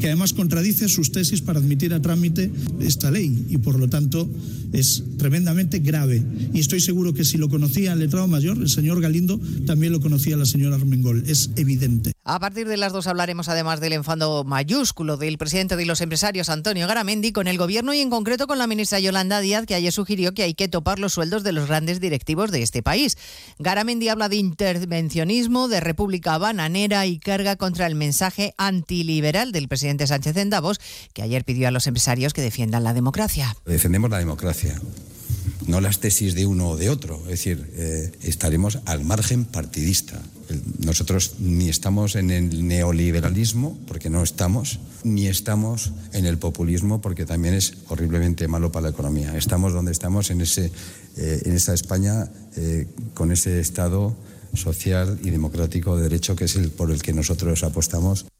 que además contradice sus tesis para admitir a trámite esta ley y por lo tanto es tremendamente grave. Y estoy seguro que si lo conocía el letrado mayor, el señor Galindo, también lo conocía la señora Armengol. Es evidente. A partir de las dos hablaremos además del enfado mayúsculo del presidente de los empresarios, Antonio Garamendi, con el gobierno y en concreto con la ministra Yolanda Díaz, que ayer sugirió que hay que topar los sueldos de los grandes directivos de este país. Garamendi habla de intervencionismo, de república bananera y carga contra el mensaje antiliberal del presidente Sánchez en Davos, que ayer pidió a los empresarios que defiendan la democracia. Defendemos la democracia, no las tesis de uno o de otro. Es decir, eh, estaremos al margen partidista. Nosotros ni estamos en el neoliberalismo, porque no estamos, ni estamos en el populismo, porque también es horriblemente malo para la economía. Estamos donde estamos, en, ese, eh, en esa España, eh, con ese Estado social y democrático de derecho que es el por el que nosotros apostamos.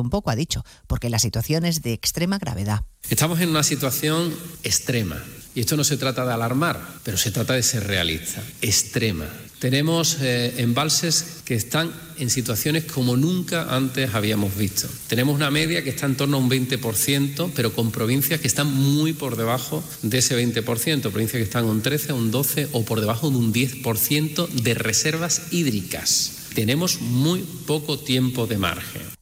un poco, ha dicho, porque la situación es de extrema gravedad. Estamos en una situación extrema. Y esto no se trata de alarmar, pero se trata de ser realista. Extrema. Tenemos eh, embalses que están en situaciones como nunca antes habíamos visto. Tenemos una media que está en torno a un 20%, pero con provincias que están muy por debajo de ese 20%. Provincias que están un 13, un 12 o por debajo de un 10% de reservas hídricas. Tenemos muy poco tiempo de margen.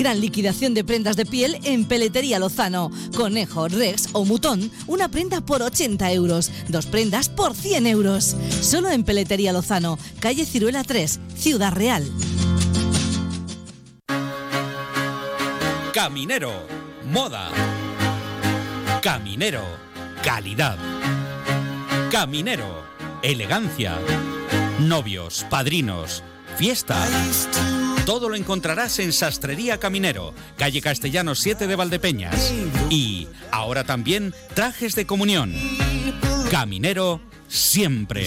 Gran liquidación de prendas de piel en Peletería Lozano. Conejo, Rex o Mutón, una prenda por 80 euros, dos prendas por 100 euros. Solo en Peletería Lozano, calle Ciruela 3, Ciudad Real. Caminero, moda. Caminero, calidad. Caminero, elegancia. Novios, padrinos, fiestas. Todo lo encontrarás en Sastrería Caminero, calle Castellano 7 de Valdepeñas. Y ahora también trajes de comunión. Caminero siempre.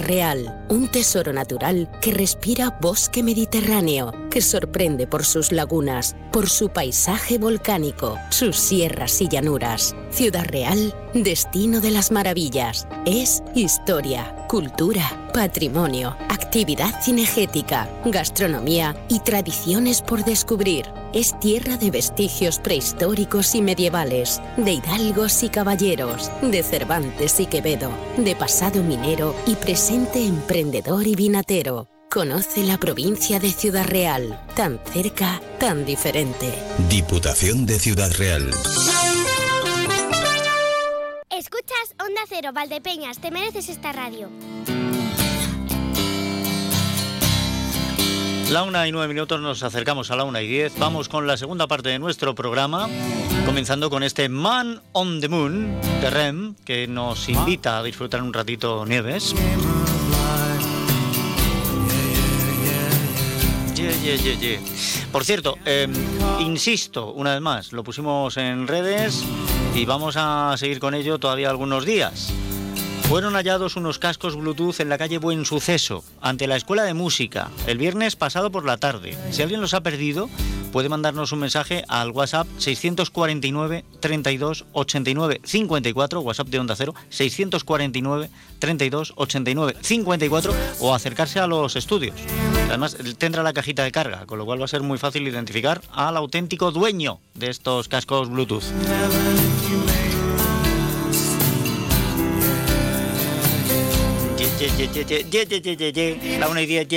Real, un tesoro natural que respira bosque mediterráneo, que sorprende por sus lagunas, por su paisaje volcánico, sus sierras y llanuras. Ciudad Real, destino de las maravillas. Es historia, cultura, patrimonio, actividad cinegética, gastronomía y tradiciones por descubrir. Es tierra de vestigios prehistóricos y medievales, de hidalgos y caballeros, de Cervantes y Quevedo, de pasado minero y presente emprendedor y vinatero. Conoce la provincia de Ciudad Real, tan cerca, tan diferente. Diputación de Ciudad Real. Escuchas Onda Cero, Valdepeñas, te mereces esta radio. La una y nueve minutos nos acercamos a la una y diez. Vamos con la segunda parte de nuestro programa, comenzando con este Man on the Moon de Rem, que nos invita a disfrutar un ratito Nieves. Yeah, yeah, yeah. Por cierto, eh, insisto una vez más, lo pusimos en redes y vamos a seguir con ello todavía algunos días. Fueron hallados unos cascos Bluetooth en la calle Buen Suceso, ante la Escuela de Música, el viernes pasado por la tarde. Si alguien los ha perdido, puede mandarnos un mensaje al WhatsApp 649 32 89 54, WhatsApp de Onda Cero, 649 32 89 54 o acercarse a los estudios. Además, tendrá la cajita de carga, con lo cual va a ser muy fácil identificar al auténtico dueño de estos cascos Bluetooth. La 1 y 10,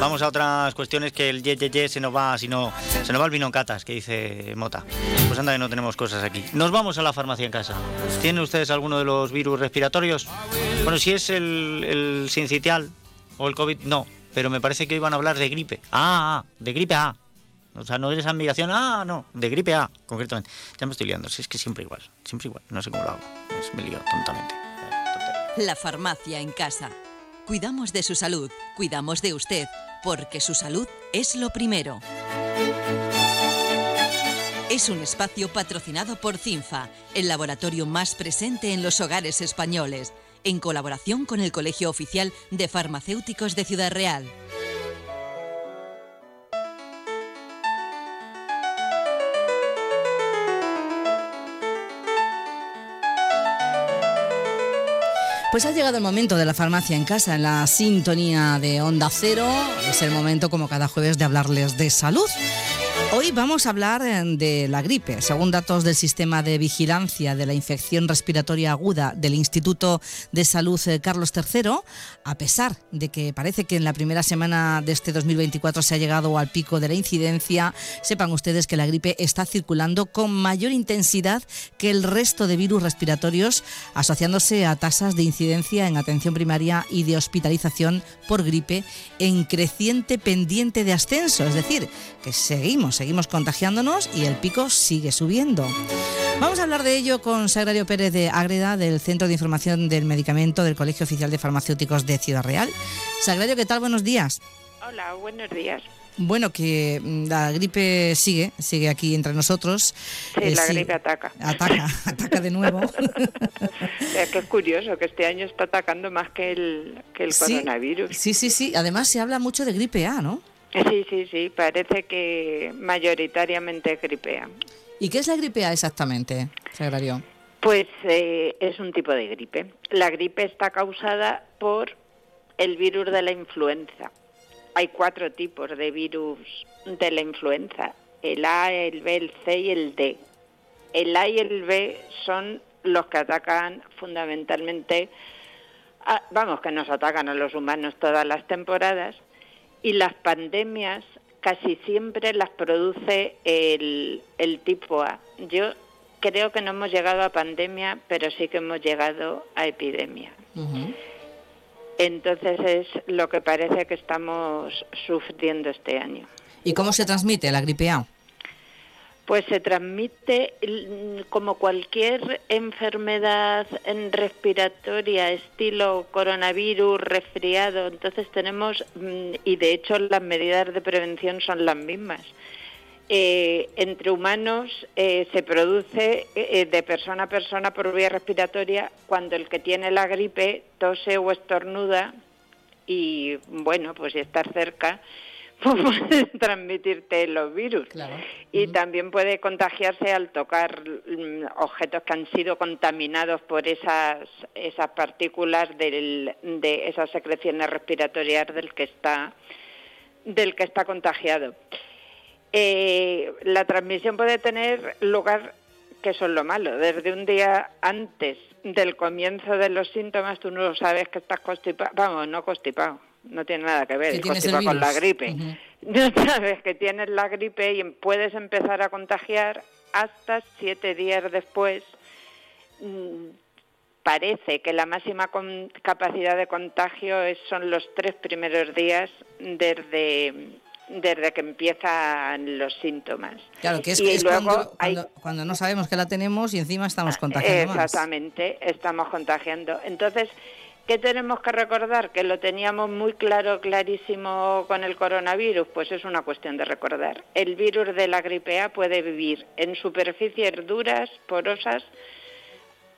Vamos a otras cuestiones que el ye, ye, ye se nos va, si no, se nos va el vino en catas, que dice Mota. Pues anda que no tenemos cosas aquí. Nos vamos a la farmacia en casa. ¿Tienen ustedes alguno de los virus respiratorios? Bueno, si es el, el sincitial o el COVID, no. Pero me parece que iban a hablar de gripe. Ah, ah de gripe A. O sea, no es esa ah, no, de gripe A, concretamente. Ya me estoy liando, si es que siempre igual, siempre igual, no sé cómo lo hago. Me lío tontamente. La farmacia en casa. Cuidamos de su salud, cuidamos de usted, porque su salud es lo primero. Es un espacio patrocinado por CINFA, el laboratorio más presente en los hogares españoles, en colaboración con el Colegio Oficial de Farmacéuticos de Ciudad Real. Pues ha llegado el momento de la farmacia en casa, en la sintonía de Onda Cero. Es el momento, como cada jueves, de hablarles de salud. Hoy vamos a hablar eh, de la gripe. Según datos del Sistema de Vigilancia de la Infección Respiratoria Aguda del Instituto de Salud eh, Carlos III, a pesar de que parece que en la primera semana de este 2024 se ha llegado al pico de la incidencia, sepan ustedes que la gripe está circulando con mayor intensidad que el resto de virus respiratorios, asociándose a tasas de incidencia en atención primaria y de hospitalización por gripe en creciente pendiente de ascenso. Es decir, que seguimos seguimos contagiándonos y el pico sigue subiendo. Vamos a hablar de ello con Sagrario Pérez de Ágreda, del Centro de Información del Medicamento del Colegio Oficial de Farmacéuticos de Ciudad Real. Sagrario, ¿qué tal? Buenos días. Hola, buenos días. Bueno, que mm, la gripe sigue, sigue aquí entre nosotros. Sí, eh, la gripe ataca. Ataca, [laughs] ataca de nuevo. que es curioso que este año está atacando más que el, que el coronavirus. Sí, sí, sí. Además se habla mucho de gripe A, ¿no? Sí, sí, sí, parece que mayoritariamente gripea. ¿Y qué es la gripe A exactamente, Sagrario? Pues eh, es un tipo de gripe. La gripe está causada por el virus de la influenza. Hay cuatro tipos de virus de la influenza, el A, el B, el C y el D. El A y el B son los que atacan fundamentalmente, vamos, que nos atacan a los humanos todas las temporadas, y las pandemias casi siempre las produce el, tipo A. Yo creo que no hemos llegado a pandemia, pero sí que hemos llegado a epidemia. Entonces es lo que parece que estamos sufriendo este año. ¿Y cómo se transmite la gripe A? Pues se transmite como cualquier enfermedad respiratoria, estilo coronavirus, resfriado. Entonces tenemos, mm, y de hecho las medidas de prevención son las mismas. eh, entre humanos eh, se produce eh, de persona a persona por vía respiratoria cuando el que tiene la gripe tose o estornuda y bueno, pues si estás cerca, pues puede [laughs] transmitirte los virus. Y también puede contagiarse al tocar mm, objetos que han sido contaminados por esas, esas partículas del, de esas secreciones respiratorias del que está, del que está contagiado. Eh, la transmisión puede tener lugar, que eso es lo malo, desde un día antes del comienzo de los síntomas tú no sabes que estás constipado, vamos, no constipado, no tiene nada que ver, con la gripe. [laughs] No sabes que tienes la gripe y puedes empezar a contagiar hasta siete días después. Mm, parece que la máxima capacidad de contagio es, son los tres primeros días desde desde que empiezan los síntomas. Claro, que es, luego cuando, no sabemos que la tenemos y encima estamos contagiando Exactamente, estamos contagiando. Entonces, ¿qué tenemos que recordar? Que lo teníamos muy claro, clarísimo con el coronavirus, pues es una cuestión de recordar. El virus de la gripe A puede vivir en superficies duras, porosas,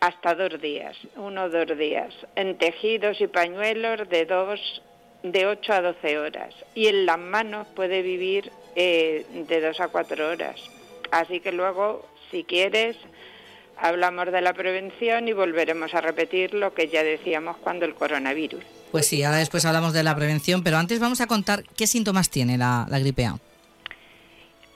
hasta dos días, uno o dos días, en tejidos y pañuelos de dos de 8 a 12 horas y en las manos puede vivir eh, de 2 a 4 horas. Así que luego, si quieres, hablamos de la prevención y volveremos a repetir lo que ya decíamos cuando el coronavirus. Pues sí, ahora después hablamos de la prevención, pero antes vamos a contar qué síntomas tiene la, la gripe A.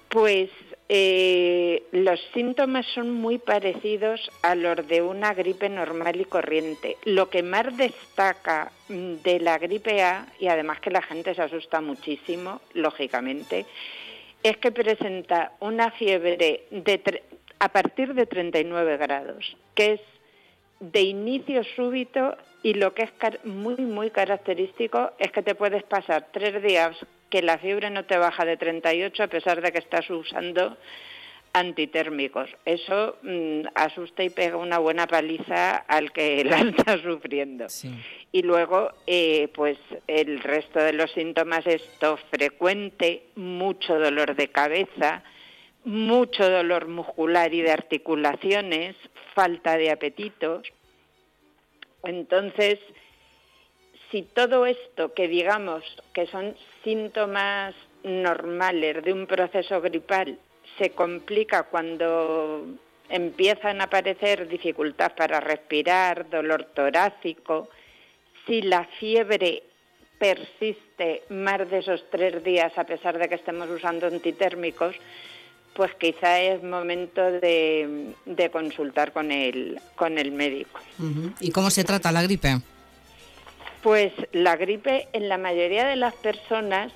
Pues eh, los síntomas son muy parecidos a los de una gripe normal y corriente. Lo que más destaca mm, de la gripe A, y además que la gente se asusta muchísimo, lógicamente, es que presenta una fiebre de a partir de 39 grados, que es de inicio súbito y lo que es muy, muy característico es que te puedes pasar tres días que la fiebre no te baja de 38 a pesar de que estás usando antitérmicos. Eso mm, asusta y pega una buena paliza al que [laughs] la está sufriendo. Y luego, eh, pues el resto de los síntomas es tos frecuente, mucho dolor de cabeza, mucho dolor muscular y de articulaciones, falta de apetito. Entonces, si todo esto que digamos que son síntomas normales de un proceso gripal se complica cuando empiezan a aparecer dificultad para respirar, dolor torácico, si la fiebre persiste más de esos tres días a pesar de que estemos usando antitérmicos, pues quizá es momento de, consultar con el, con el médico. ¿Y cómo se trata la gripe? Pues la gripe en la mayoría de las personas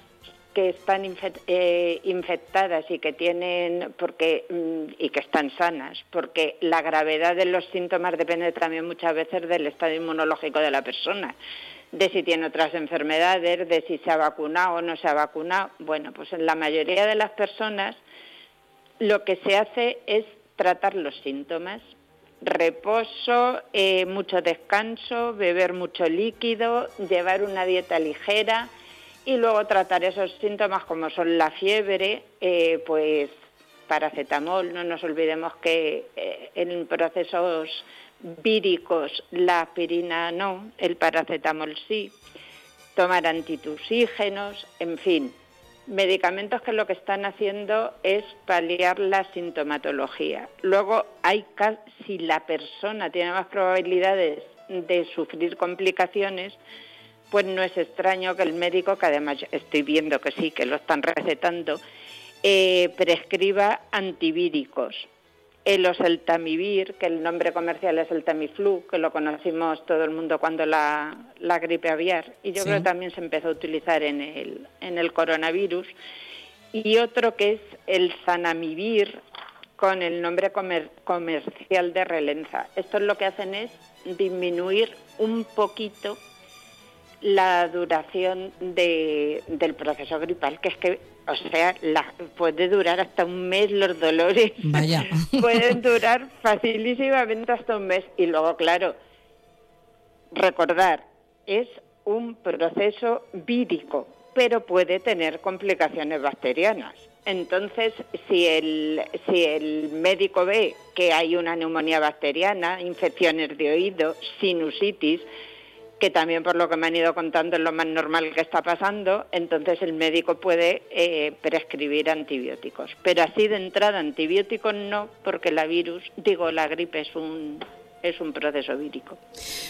que están eh, infectadas y que tienen porque mm, y que están sanas, porque la gravedad de los síntomas depende también muchas veces del estado inmunológico de la persona, de si tiene otras enfermedades, de si se ha vacunado o no se ha vacunado. Bueno, pues en la mayoría de las personas lo que se hace es tratar los síntomas. Reposo, eh, mucho descanso, beber mucho líquido, llevar una dieta ligera y luego tratar esos síntomas como son la fiebre, eh, pues paracetamol, no nos olvidemos que eh, en procesos víricos la aspirina no, el paracetamol sí, tomar antitusígenos, en fin, medicamentos que lo que están haciendo es paliar la sintomatología. Luego, hay si la persona tiene más probabilidades de sufrir complicaciones, pues no es extraño que el médico, que además estoy viendo que sí, que lo están recetando, eh, prescriba antivíricos el oseltamivir, que el nombre comercial es el Tamiflu, que lo conocimos todo el mundo cuando la, gripe aviar, y yo creo que también se empezó a utilizar en el, en el coronavirus, y otro que es el Zanamivir, con el nombre comercial de Relenza. Esto lo que hacen es disminuir un poquito la duración del proceso gripal, que es que o sea, puede durar hasta un mes los dolores. Vaya. [laughs] Pueden durar facilísimamente hasta un mes. Y luego, claro, recordar, es un proceso vírico, pero puede tener complicaciones bacterianas. Entonces, si el, si el médico ve que hay una neumonía bacteriana, infecciones de oído, sinusitis, que también por lo que me han ido contando es lo más normal que está pasando, entonces el médico puede eh, prescribir antibióticos. Pero así de entrada antibióticos no, porque la virus, digo, la gripe es un es un proceso vírico.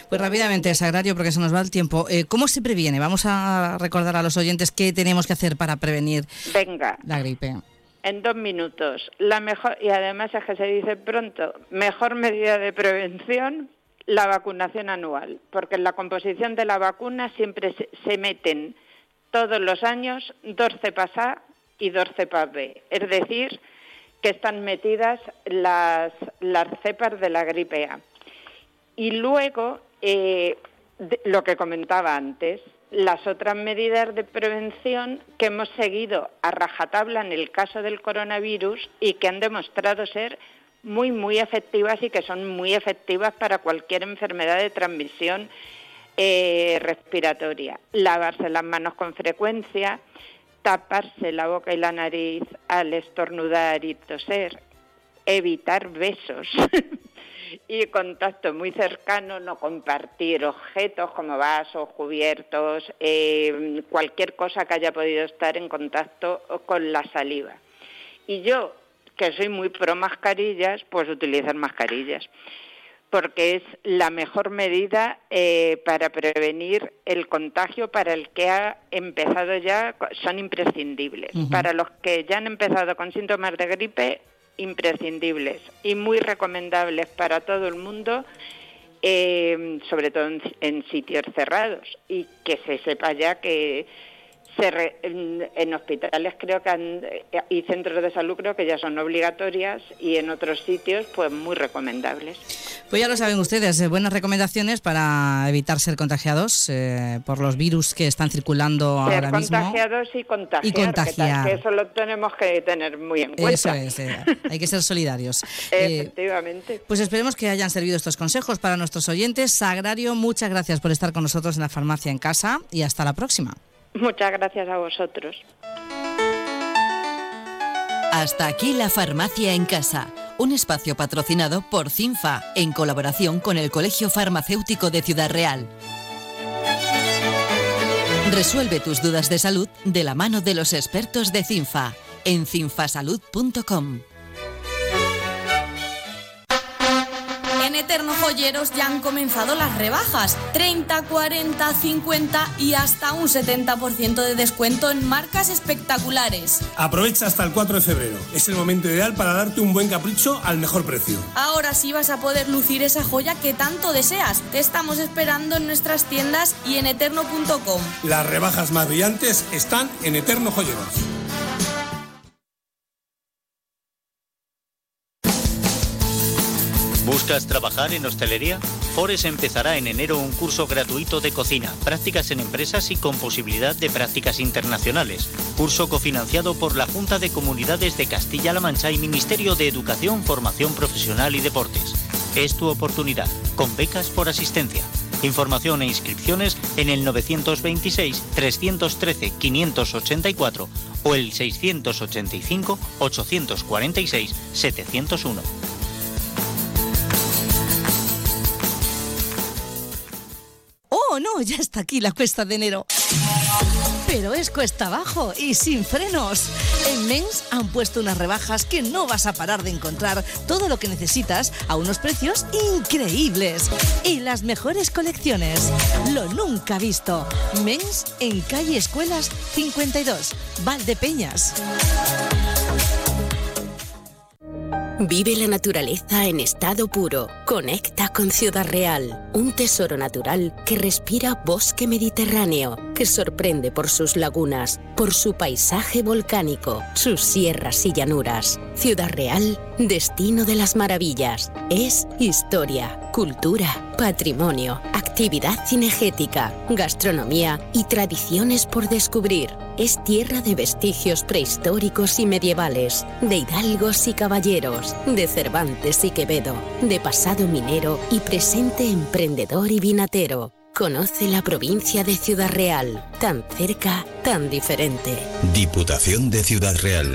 Pues rápidamente, Sagrario, porque se nos va el tiempo. Eh, ¿Cómo se previene? Vamos a recordar a los oyentes qué tenemos que hacer para prevenir Venga. la gripe. En dos minutos. La mejor, y además es que se dice pronto, mejor medida de prevención, la vacunación anual, porque en la composición de la vacuna siempre se, meten todos los años dos cepas A y dos cepas B. Es decir, que están metidas las, las cepas de la gripe A. Y luego, eh, lo que comentaba antes, las otras medidas de prevención que hemos seguido a rajatabla en el caso del coronavirus y que han demostrado ser muy, muy efectivas y que son muy efectivas para cualquier enfermedad de transmisión eh, respiratoria. Lavarse las manos con frecuencia, taparse la boca y la nariz al estornudar y toser, evitar besos [laughs] y contacto muy cercano, no compartir objetos como vasos, cubiertos, eh, cualquier cosa que haya podido estar en contacto con la saliva. Y yo, que soy muy pro mascarillas, pues utilizar mascarillas porque es la mejor medida eh, para prevenir el contagio para el que ha empezado ya, son imprescindibles. Para los que ya han empezado con síntomas de gripe, imprescindibles y muy recomendables para todo el mundo, eh, sobre todo en, en sitios cerrados y que se sepa ya que se re- en, en hospitales creo que han- y centros de salud creo que ya son obligatorias y en otros sitios pues muy recomendables. Pues ya lo saben ustedes, eh, buenas recomendaciones para evitar ser contagiados eh, por los virus que están circulando Ser ahora mismo. contagiados y contagiar, Y que tal- contagiar. Que, eso lo tenemos que tener muy en cuenta. Eso es, eh, hay que ser solidarios. [laughs] Efectivamente. pues esperemos que hayan servido estos consejos para nuestros oyentes. Sagrario, muchas gracias por estar con nosotros en la farmacia en casa y hasta la próxima. Muchas gracias a vosotros. Hasta aquí la farmacia en casa, un espacio patrocinado por CINFA en colaboración con el Colegio Farmacéutico de Ciudad Real. Resuelve tus dudas de salud de la mano de los expertos de CINFA en cinfasalud.com. En Eterno Joyeros ya han comenzado las rebajas. 30, 40, 50 y hasta un 70% de descuento en marcas espectaculares. Aprovecha hasta el 4 de febrero. Es el momento ideal para darte un buen capricho al mejor precio. Ahora sí vas a poder lucir esa joya que tanto deseas. Te estamos esperando en nuestras tiendas y en eterno.com. Las rebajas más brillantes están en Eterno Joyeros. ¿Buscas trabajar en hostelería? Fores empezará en enero un curso gratuito de cocina, prácticas en empresas y con posibilidad de prácticas internacionales. Curso cofinanciado por la Junta de Comunidades de Castilla-La Mancha y Ministerio de Educación, Formación Profesional y Deportes. Es tu oportunidad, con becas por asistencia. Información e inscripciones en el 926-313-584 o el 685-846-701. [laughs] ya está aquí la cuesta de enero. Pero es cuesta abajo y sin frenos. En Mens han puesto unas rebajas que no vas a parar de encontrar todo lo que necesitas a unos precios increíbles. Y las mejores colecciones. Lo nunca visto. Mens en calle Escuelas 52, Valdepeñas. Vive la naturaleza en estado puro. Conecta con Ciudad Real, un tesoro natural que respira bosque mediterráneo, que sorprende por sus lagunas, por su paisaje volcánico, sus sierras y llanuras. Ciudad Real, destino de las maravillas. Es historia, cultura, patrimonio, actividad cinegética, gastronomía y tradiciones por descubrir. Es tierra de vestigios prehistóricos y medievales, de hidalgos y caballeros, de Cervantes y Quevedo, de pasado minero y presente emprendedor y vinatero. Conoce la provincia de Ciudad Real, tan cerca, tan diferente. Diputación de Ciudad Real.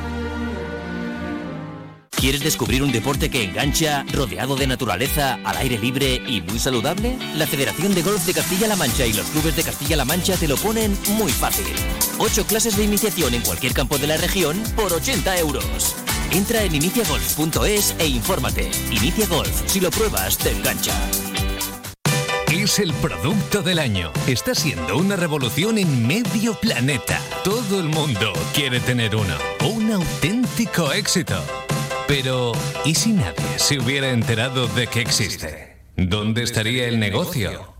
¿Quieres descubrir un deporte que engancha, rodeado de naturaleza, al aire libre y muy saludable? La Federación de Golf de Castilla-La Mancha y los clubes de Castilla-La Mancha te lo ponen muy fácil. Ocho clases de iniciación en cualquier campo de la región por 80 euros. Entra en iniciagolf.es e infórmate. Inicia Golf, si lo pruebas, te engancha. Es el producto del año. Está siendo una revolución en medio planeta. Todo el mundo quiere tener uno. Un auténtico éxito. Pero, ¿y si nadie se hubiera enterado de que existe? ¿Dónde estaría el negocio?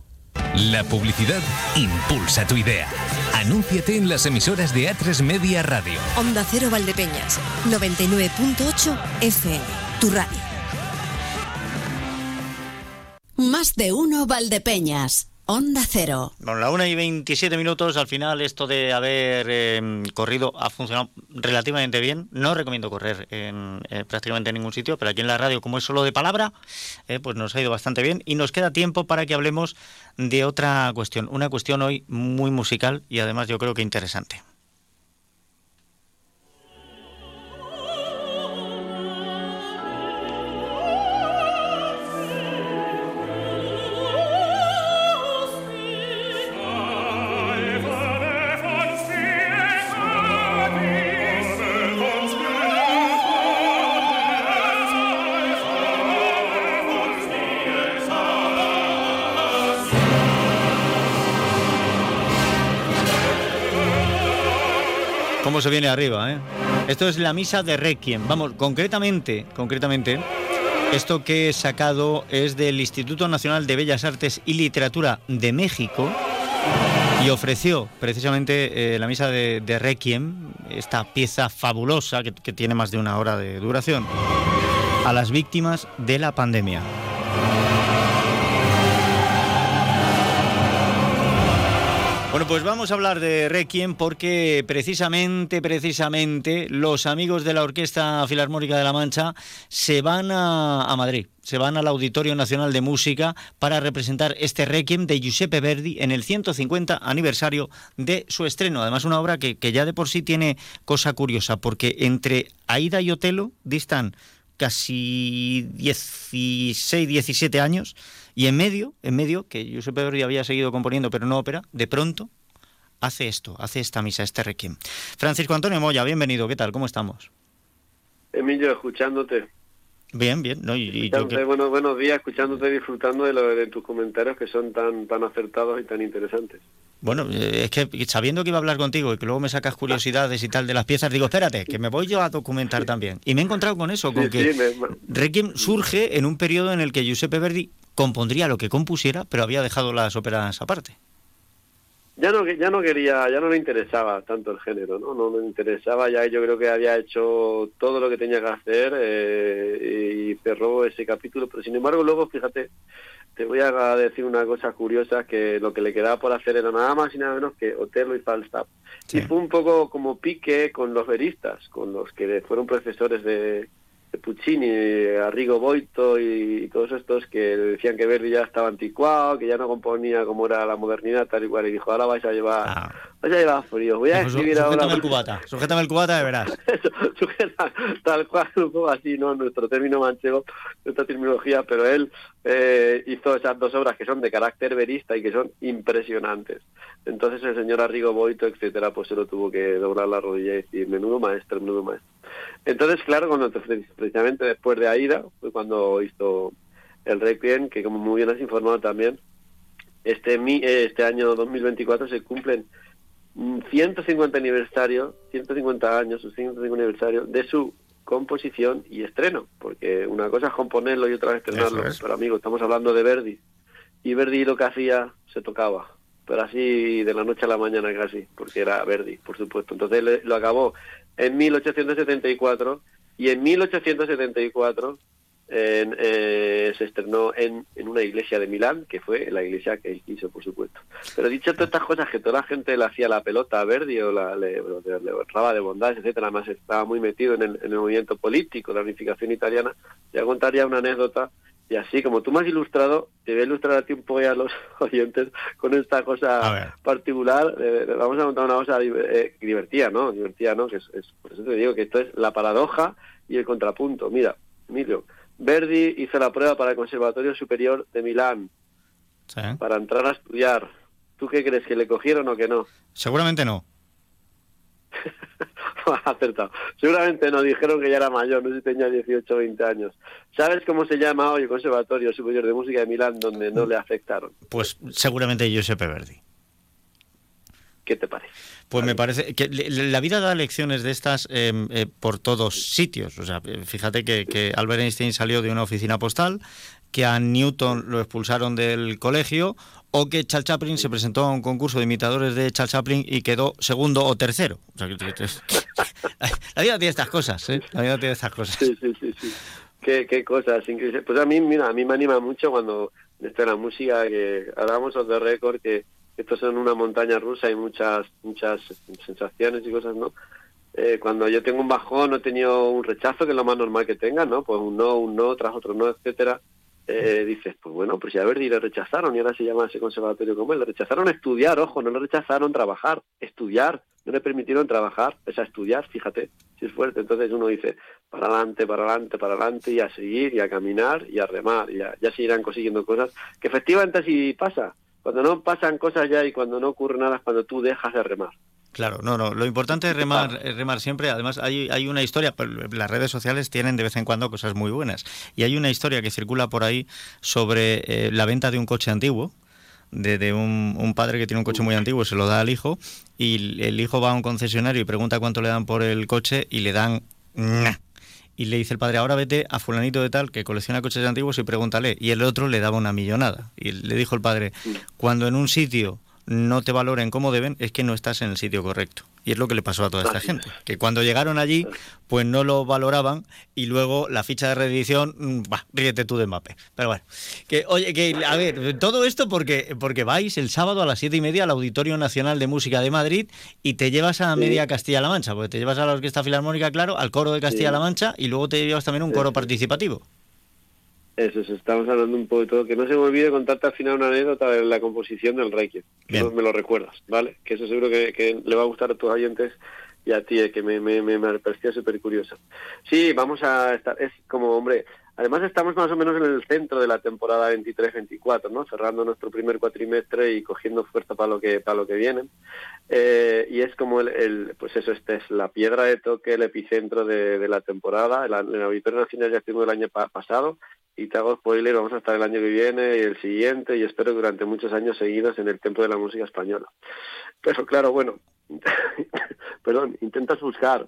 La publicidad impulsa tu idea. Anúnciate en las emisoras de A3 Media Radio. Onda Cero Valdepeñas, 99.8 FM, tu radio. Más de uno Valdepeñas. Onda Cero. Con la 1 y 27 minutos, al final esto de haber eh, corrido ha funcionado relativamente bien. No recomiendo correr en eh, prácticamente ningún sitio, pero aquí en la radio, como es solo de palabra, eh, pues nos ha ido bastante bien y nos queda tiempo para que hablemos de otra cuestión. Una cuestión hoy muy musical y además yo creo que interesante. Se viene arriba, ¿eh? Esto es la misa de Requiem. Vamos, concretamente, concretamente, esto que he sacado es del Instituto Nacional de Bellas Artes y Literatura de México y ofreció precisamente eh, la misa de, Requiem, esta pieza fabulosa que tiene más de una hora de duración, a las víctimas de la pandemia. Bueno, pues vamos a hablar de Requiem porque precisamente, precisamente, los amigos de la Orquesta Filarmónica de la Mancha se van a, Madrid, se van al Auditorio Nacional de Música para representar este Requiem de Giuseppe Verdi en el 150 aniversario de su estreno. Además, una obra que, que ya de por sí tiene cosa curiosa, porque entre Aida y Otelo distan casi 16, 17 años y en medio, en medio, que Giuseppe Verdi había seguido componiendo pero no ópera, de pronto hace esto, hace esta misa, este requiem. Francisco Antonio Moya, bienvenido, ¿qué tal? ¿Cómo estamos? Emilio, escuchándote. Bien, bien. No, y, y yo que- bueno, buenos días, escuchándote, disfrutando de, lo, de tus comentarios que son tan tan acertados y tan interesantes. Bueno, eh, es que sabiendo que iba a hablar contigo y que luego me sacas curiosidades y tal de las piezas, digo, espérate, que me voy yo a documentar también. Y me he encontrado con eso, con que Requiem surge en un periodo en el que Giuseppe Verdi compondría lo que compusiera, pero había dejado las óperas aparte. Ya no, ya no quería, ya no le interesaba tanto el género, ¿no? No le interesaba, ya yo creo que había hecho todo lo que tenía que hacer eh, y cerró ese capítulo, pero sin embargo luego, fíjate, te voy a decir una cosa curiosa, que lo que le quedaba por hacer era nada más y nada menos que Otelo y Falstaff. Y fue un poco como pique con los veristas, con los que fueron profesores de, de Puccini, Arrigo Boito y, todos estos que decían que Verdi ya estaba anticuado, que ya no componía como era la modernidad, tal y cual, y dijo, ahora vais a llevar, vais a llevar frío, voy a escribir ahora... sujétame el cubata, sujétame el cubata de verás. [laughs] sujeta, tal cual, un poco así, ¿no? Nuestro término manchego, nuestra terminología, pero él eh, hizo esas dos obras que son de carácter verista y que son impresionantes. Entonces el señor Arrigo Boito, etcétera, pues se lo tuvo que doblar la rodilla y decir, menudo maestro, menudo maestro. Entonces, claro, cuando precisamente después de Aida, fue cuando hizo el Requiem, que como muy bien has informado también, este, eh, este año 2024 se cumplen mm, 150 aniversario, 150 años, su 150 aniversario de su composición y estreno, porque una cosa es componerlo y otra es estrenarlo, es. pero amigo, estamos hablando de Verdi, y Verdi lo que hacía se tocaba, pero así de la noche a la mañana casi, porque era Verdi, por supuesto. Entonces lo acabó en 1874 y en 1874 en, eh, se estrenó en, en una iglesia de Milán, que fue la iglesia que él quiso, por supuesto. Pero dicho todas estas cosas, que toda la gente le hacía la pelota a Verdi o la, le, honraba de bondades, etcétera, además estaba muy metido en el, en el movimiento político, la unificación italiana, ya contaría una anécdota y así como tú me has ilustrado, te voy a ilustrar a ti un poco a los [laughs] oyentes con esta cosa particular. Eh, vamos a contar una cosa eh, divertida, ¿no? Divertida, ¿no? Que es, es- por eso te digo que esto es la paradoja y el contrapunto. Mira, Emilio, Verdi hizo la prueba para el Conservatorio Superior de Milán para entrar a estudiar. ¿Tú qué crees? ¿Que le cogieron o que no? Seguramente no. [laughs] Acertado. Seguramente no, dijeron que ya era mayor, no sé si tenía 18 o 20 años. ¿Sabes cómo se llama hoy el Conservatorio Superior de Música de Milán donde no le afectaron? Pues seguramente Giuseppe Verdi. ¿Qué te parece? Pues me parece que la vida da lecciones de estas eh, eh, por todos sitios. O sea, eh, fíjate que, que Albert Einstein salió de una oficina postal, que a Newton lo expulsaron del colegio, o que Charles Chaplin se presentó a un concurso de imitadores de Charles Chaplin y quedó segundo o tercero. O sea, que- que- que- [laughs] la vida tiene estas cosas, ¿eh? La vida tiene estas cosas. Sí, sí, sí, sí. Qué, qué cosas increíbles. Pues a mí, mira, a mí me anima mucho cuando esto de la música, que hablábamos de récord, que esto son una montaña rusa y muchas, muchas sensaciones y cosas, ¿no? Eh, cuando yo tengo un bajón, he tenido un rechazo, que es lo más normal que tenga, ¿no? Pues un no, un no, tras otro no, etcétera. Eh, dices, pues bueno, pues ya a Verdi le rechazaron y ahora se llama ese conservatorio como él. Le rechazaron estudiar, ojo, no le rechazaron trabajar, estudiar. No le permitieron trabajar, es a estudiar, fíjate, si es fuerte. Entonces uno dice, para adelante, para adelante, para adelante, y a seguir, y a caminar, y a remar, y ya, ya se irán consiguiendo cosas, que efectivamente así pasa. Cuando no pasan cosas ya y cuando no ocurre nada es cuando tú dejas de remar. Claro, no, no. Lo importante es remar, es remar siempre. Además, hay, hay una historia. Las redes sociales tienen de vez en cuando cosas muy buenas. Y hay una historia que circula por ahí sobre eh, la venta de un coche antiguo. De, de un, un padre que tiene un coche muy antiguo, se lo da al hijo. Y el hijo va a un concesionario y pregunta cuánto le dan por el coche y le dan. "Nah". Y le dice el padre, ahora vete a fulanito de tal que colecciona coches antiguos y pregúntale. Y el otro le daba una millonada. Y le dijo el padre, cuando en un sitio no te valoren como deben, es que no estás en el sitio correcto. Y es lo que le pasó a toda esta gente, que cuando llegaron allí, pues no lo valoraban y luego la ficha de reedición, mm, bah, ríete tú de Mape. Pero bueno, que oye, que a ver, todo esto porque, porque vais el sábado a las siete y media al Auditorio Nacional de Música de Madrid y te llevas a media Castilla-La Mancha, porque te llevas a la Orquesta Filarmónica, claro, al coro de Castilla-La Mancha y luego te llevas también un coro participativo. Eso, estamos hablando un poco de todo. Que no se me olvide contarte al final una anécdota de la composición del Reiki. No me lo recuerdas, ¿vale? Que eso seguro que, le va a gustar a tus oyentes y a ti, eh, que me, me, me parecía súper curioso. Sí, vamos a estar, es como, hombre, además estamos más o menos en el centro de la temporada 23-24, ¿no? Cerrando nuestro primer cuatrimestre y cogiendo fuerza para lo que, para lo que viene. Eh, y es como el, pues eso, este es la piedra de toque, el epicentro de, la temporada. El, el Auditorio Nacional ya estuvimos el año pasado y te hago spoiler, vamos a estar el año que viene y el siguiente y espero durante muchos años seguidos en el Templo de la Música Española. Pero claro, bueno, [laughs] perdón, intentas buscar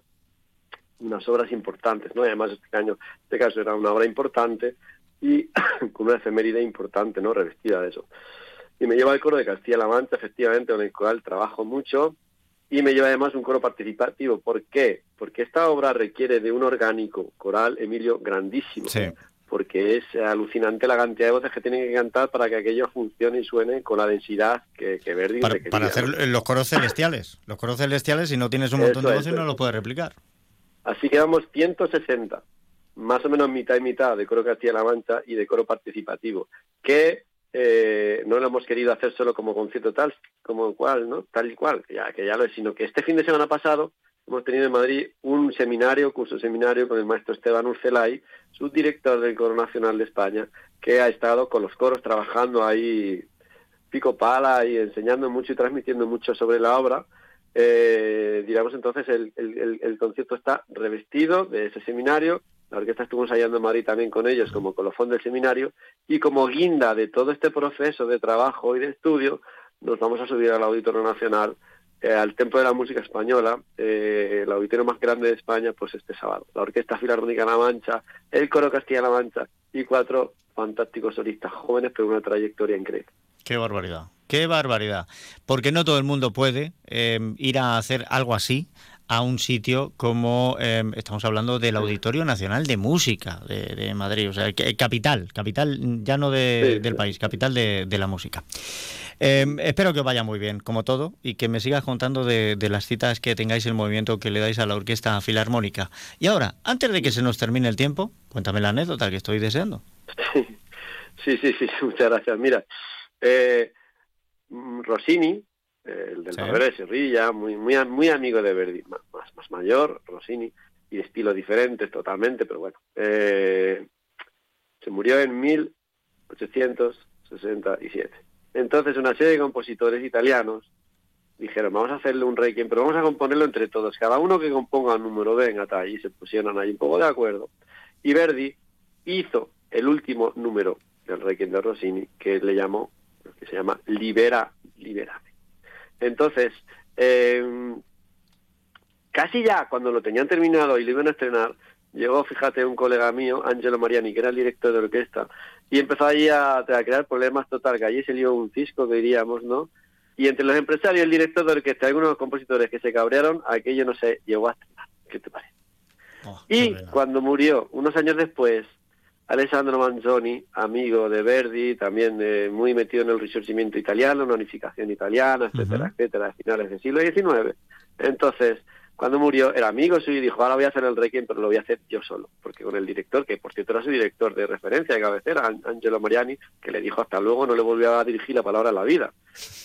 unas obras importantes, ¿no? Además este año, este caso era una obra importante y [coughs] con una efeméride importante, ¿no? Revestida de eso. Y me lleva el coro de Castilla-La Mancha, efectivamente, con el cual trabajo mucho, y me lleva además un coro participativo. ¿Por qué? Porque esta obra requiere de un orgánico coral, Emilio, grandísimo. Sí porque es alucinante la cantidad de voces que tienen que cantar para que aquello funcione y suene con la densidad que, que Verdi para, para hacer los coros celestiales. Los coros celestiales, si no tienes un montón de voces, no lo puedes replicar. Así que vamos 160, más o menos mitad y mitad de coro Castilla-La Mancha y de coro participativo, que eh, no lo hemos querido hacer solo como concierto tal, como cual, ¿no? Tal y cual, ya, que ya lo es, sino que este fin de semana pasado hemos tenido en Madrid un seminario, curso seminario con el maestro Esteban Urcelay, subdirector del Coro Nacional de España, que ha estado con los coros trabajando ahí pico pala y enseñando mucho y transmitiendo mucho sobre la obra. Eh, digamos entonces el, el, el, concierto está revestido de ese seminario, la orquesta estuvo ensayando en Madrid también con ellos como colofón del seminario y como guinda de todo este proceso de trabajo y de estudio nos vamos a subir al Auditorio Nacional eh, al Templo de la Música Española, eh, el auditorio más grande de España, pues este sábado. La Orquesta Filarmónica La Mancha, el Coro Castilla-La Mancha y cuatro fantásticos solistas jóvenes, pero una trayectoria increíble. Qué barbaridad, qué barbaridad. Porque no todo el mundo puede eh, ir a hacer algo así a un sitio como estamos hablando del Auditorio Nacional de Música de, Madrid, o sea, capital, capital ya no del país, capital de, de la música. Em, espero que os vaya muy bien, como todo, y que me sigas contando de, las citas que tengáis el movimiento que le dais a la Orquesta Filarmónica. Y ahora, antes de que se nos termine el tiempo, cuéntame la anécdota que estoy deseando. [laughs] Sí, sí, sí, [laughs] muchas gracias. Mira, eh, mm, Rossini, el del sí. de Sevilla, muy, muy, muy amigo de Verdi, más, más mayor, Rossini, y de estilo diferente totalmente, pero bueno, eh, se murió en 1867. Entonces una serie de compositores italianos dijeron, vamos a hacerle un requiem, pero vamos a componerlo entre todos, cada uno que componga un número, venga, tal, y se pusieron ahí un poco de acuerdo. Y Verdi hizo el último número del requiem de Rossini, que le llamó, que se llama Libera, Liberame. Entonces, eh, casi ya cuando lo tenían terminado y lo iban a estrenar, llegó, fíjate, un colega mío, Angelo Mariani, que era el director de orquesta, y empezó allí a, crear problemas total, que allí se lió un cisco, diríamos, ¿no? Y entre los empresarios y el director de orquesta, algunos compositores que se cabrearon, aquello no se llegó a estrenar. ¿Qué te parece? Oh, y cuando murió, unos años después, Alessandro Manzoni, amigo de Verdi, también eh, muy metido en el risorgimiento italiano, una unificación italiana, etcétera, etcétera, a finales del siglo XIX. Entonces, cuando murió, era amigo suyo y dijo, ahora voy a hacer el Requiem, pero lo voy a hacer yo solo. Porque con el director, que por cierto era su director de referencia, de cabecera, Angelo Mariani, que le dijo hasta luego, no le volvió a dirigir la palabra a la vida.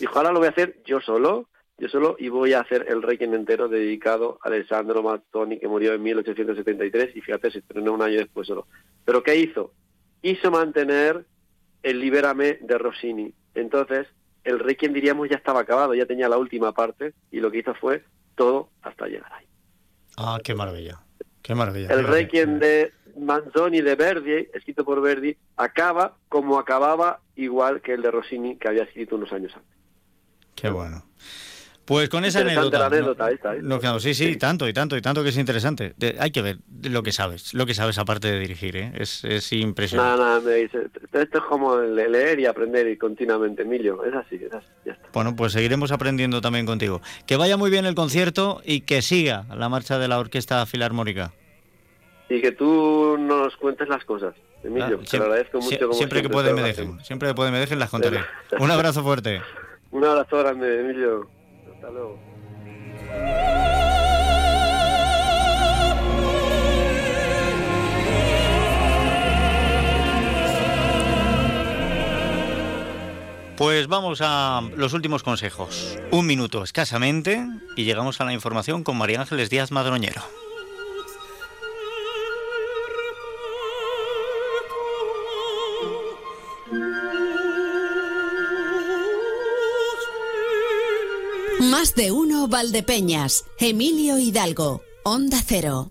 Dijo, ahora lo voy a hacer yo solo, yo solo, y voy a hacer el Requiem entero dedicado a Alessandro Mazzoni, que murió en 1873, y fíjate, se estrenó un año después solo. ¿Pero qué hizo? Hizo mantener el Libérame de Rossini. Entonces, el Requiem, diríamos, ya estaba acabado, ya tenía la última parte, y lo que hizo fue todo hasta llegar ahí. Ah, qué maravilla. Qué maravilla. El Requiem de Manzoni de Verdi, escrito por Verdi, acaba como acababa igual que el de Rossini que había escrito unos años antes. Qué bueno. Pues con esa anécdota. la anécdota esta, ¿eh? no, sí, sí, tanto y tanto y tanto que es interesante. De- hay que ver lo que sabes, lo que sabes aparte de dirigir, ¿eh? es, es impresionante. Nada, nada, esto es como le- leer y aprender y continuamente, Emilio, es así, es así, ya está. Bueno, pues seguiremos aprendiendo también contigo. Que vaya muy bien el concierto y que siga la marcha de la Orquesta Filarmónica. Y que tú nos cuentes las cosas, Emilio, Ah, te lo agradezco mucho. como siempre que pueden me dejen, siempre que pueden me dejen las contaré. Un abrazo fuerte. [laughs] Un abrazo grande, Emilio. Hasta luego. Pues vamos a los últimos consejos. Un minuto escasamente y llegamos a la información con María Ángeles Díaz Madroñero. Más de uno Valdepeñas. Emilio Hidalgo. Onda Cero.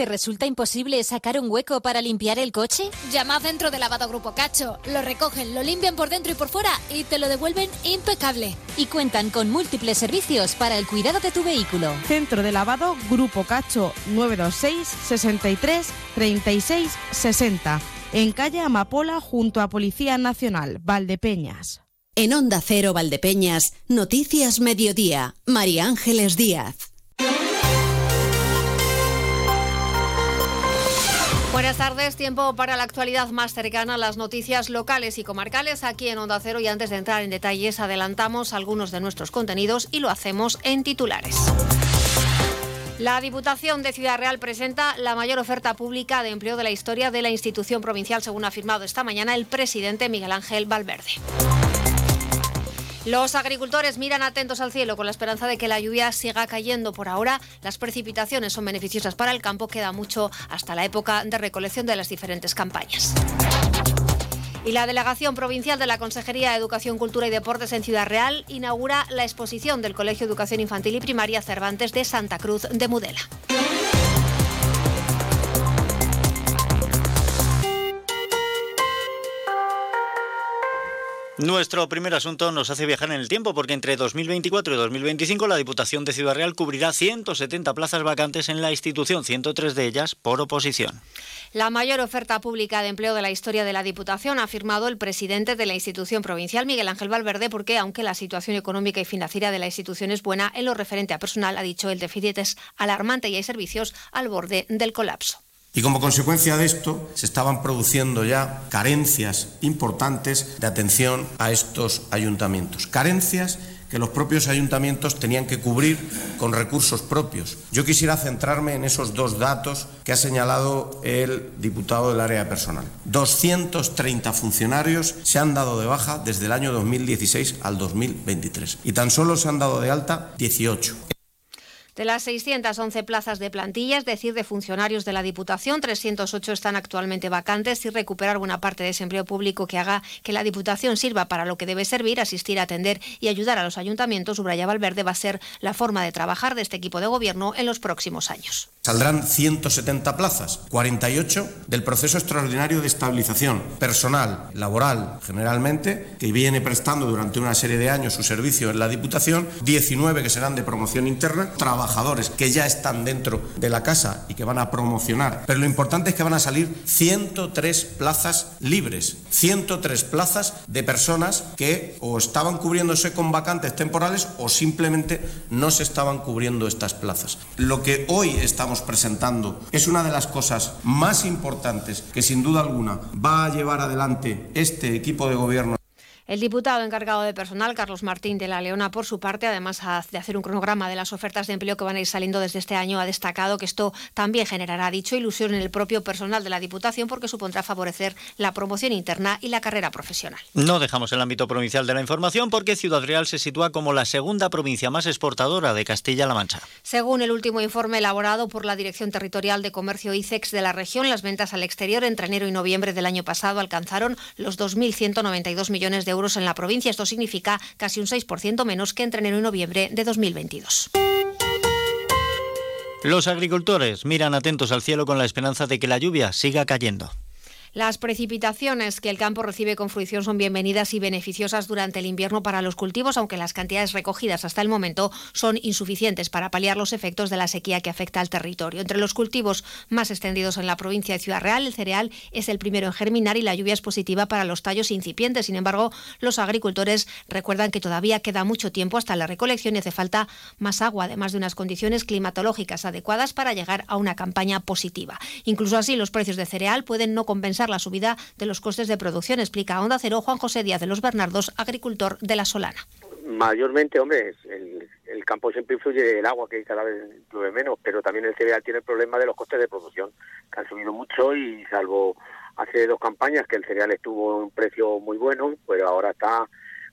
¿Te resulta imposible sacar un hueco para limpiar el coche? Llama a Centro de Lavado Grupo Cacho. Lo recogen, lo limpian por dentro y por fuera y te lo devuelven impecable. Y cuentan con múltiples servicios para el cuidado de tu vehículo. Centro de lavado Grupo Cacho 926 63 36 60. En calle Amapola junto a Policía Nacional, Valdepeñas. En Onda Cero Valdepeñas, Noticias Mediodía. María Ángeles Díaz. Buenas tardes, tiempo para la actualidad más cercana a las noticias locales y comarcales aquí en Onda Cero y antes de entrar en detalles adelantamos algunos de nuestros contenidos y lo hacemos en titulares. La Diputación de Ciudad Real presenta la mayor oferta pública de empleo de la historia de la institución provincial, según ha afirmado esta mañana el presidente Miguel Ángel Valverde. Los agricultores miran atentos al cielo con la esperanza de que la lluvia siga cayendo. Por ahora, las precipitaciones son beneficiosas para el campo. Queda mucho hasta la época de recolección de las diferentes campañas. Y la Delegación Provincial de la Consejería de Educación, Cultura y Deportes en Ciudad Real inaugura la exposición del Colegio de Educación Infantil y Primaria Cervantes de Santa Cruz de Mudela. Nuestro primer asunto nos hace viajar en el tiempo porque entre 2024 y 2025 la Diputación de Ciudad Real cubrirá 170 plazas vacantes en la institución, 103 de ellas por oposición. La mayor oferta pública de empleo de la historia de la Diputación ha afirmado el presidente de la institución provincial, Miguel Ángel Valverde, porque aunque la situación económica y financiera de la institución es buena, en lo referente a personal, ha dicho, el déficit es alarmante y hay servicios al borde del colapso. Y como consecuencia de esto se estaban produciendo ya carencias importantes de atención a estos ayuntamientos. Carencias que los propios ayuntamientos tenían que cubrir con recursos propios. Yo quisiera centrarme en esos dos datos que ha señalado el diputado del área personal. 230 funcionarios se han dado de baja desde el año 2016 al 2023 y tan solo se han dado de alta 18. De las 611 plazas de plantilla, es decir, de funcionarios de la Diputación, 308 están actualmente vacantes y recuperar buena parte de ese empleo público que haga que la Diputación sirva para lo que debe servir, asistir, atender y ayudar a los ayuntamientos, subraya Valverde, va a ser la forma de trabajar de este equipo de gobierno en los próximos años. Saldrán 170 plazas, 48 del proceso extraordinario de estabilización personal, laboral, generalmente, que viene prestando durante una serie de años su servicio en la Diputación, 19 que serán de promoción interna, trabajadores que ya están dentro de la casa y que van a promocionar. Pero lo importante es que van a salir 103 plazas libres, 103 plazas de personas que o estaban cubriéndose con vacantes temporales o simplemente no se estaban cubriendo estas plazas. Lo que hoy estamos presentando es una de las cosas más importantes que sin duda alguna va a llevar adelante este equipo de gobierno. El diputado encargado de personal, Carlos Martín de la Leona, por su parte, además de hacer un cronograma de las ofertas de empleo que van a ir saliendo desde este año, ha destacado que esto también generará dicho ilusión en el propio personal de la Diputación porque supondrá favorecer la promoción interna y la carrera profesional. No dejamos el ámbito provincial de la información porque Ciudad Real se sitúa como la segunda provincia más exportadora de Castilla-La Mancha. Según el último informe elaborado por la Dirección Territorial de Comercio ICEX de la región, las ventas al exterior entre enero y noviembre del año pasado alcanzaron los 2.192 millones de euros en la provincia. Esto significa casi un 6% menos que entre enero y noviembre de 2022. Los agricultores miran atentos al cielo con la esperanza de que la lluvia siga cayendo. Las precipitaciones que el campo recibe con fruición son bienvenidas y beneficiosas durante el invierno para los cultivos, aunque las cantidades recogidas hasta el momento son insuficientes para paliar los efectos de la sequía que afecta al territorio. Entre los cultivos más extendidos en la provincia de Ciudad Real, el cereal es el primero en germinar y la lluvia es positiva para los tallos incipientes. Sin embargo, los agricultores recuerdan que todavía queda mucho tiempo hasta la recolección y hace falta más agua, además de unas condiciones climatológicas adecuadas para llegar a una campaña positiva. Incluso así, los precios de cereal pueden no compensar la subida de los costes de producción, explica Onda Cero Juan José Díaz de los Bernardos, agricultor de La Solana. Mayormente, hombre, el, campo siempre influye el agua, que cada vez llueve menos, pero también el cereal tiene el problema de los costes de producción, que han subido mucho y salvo hace dos campañas que el cereal estuvo a un precio muy bueno, pues ahora está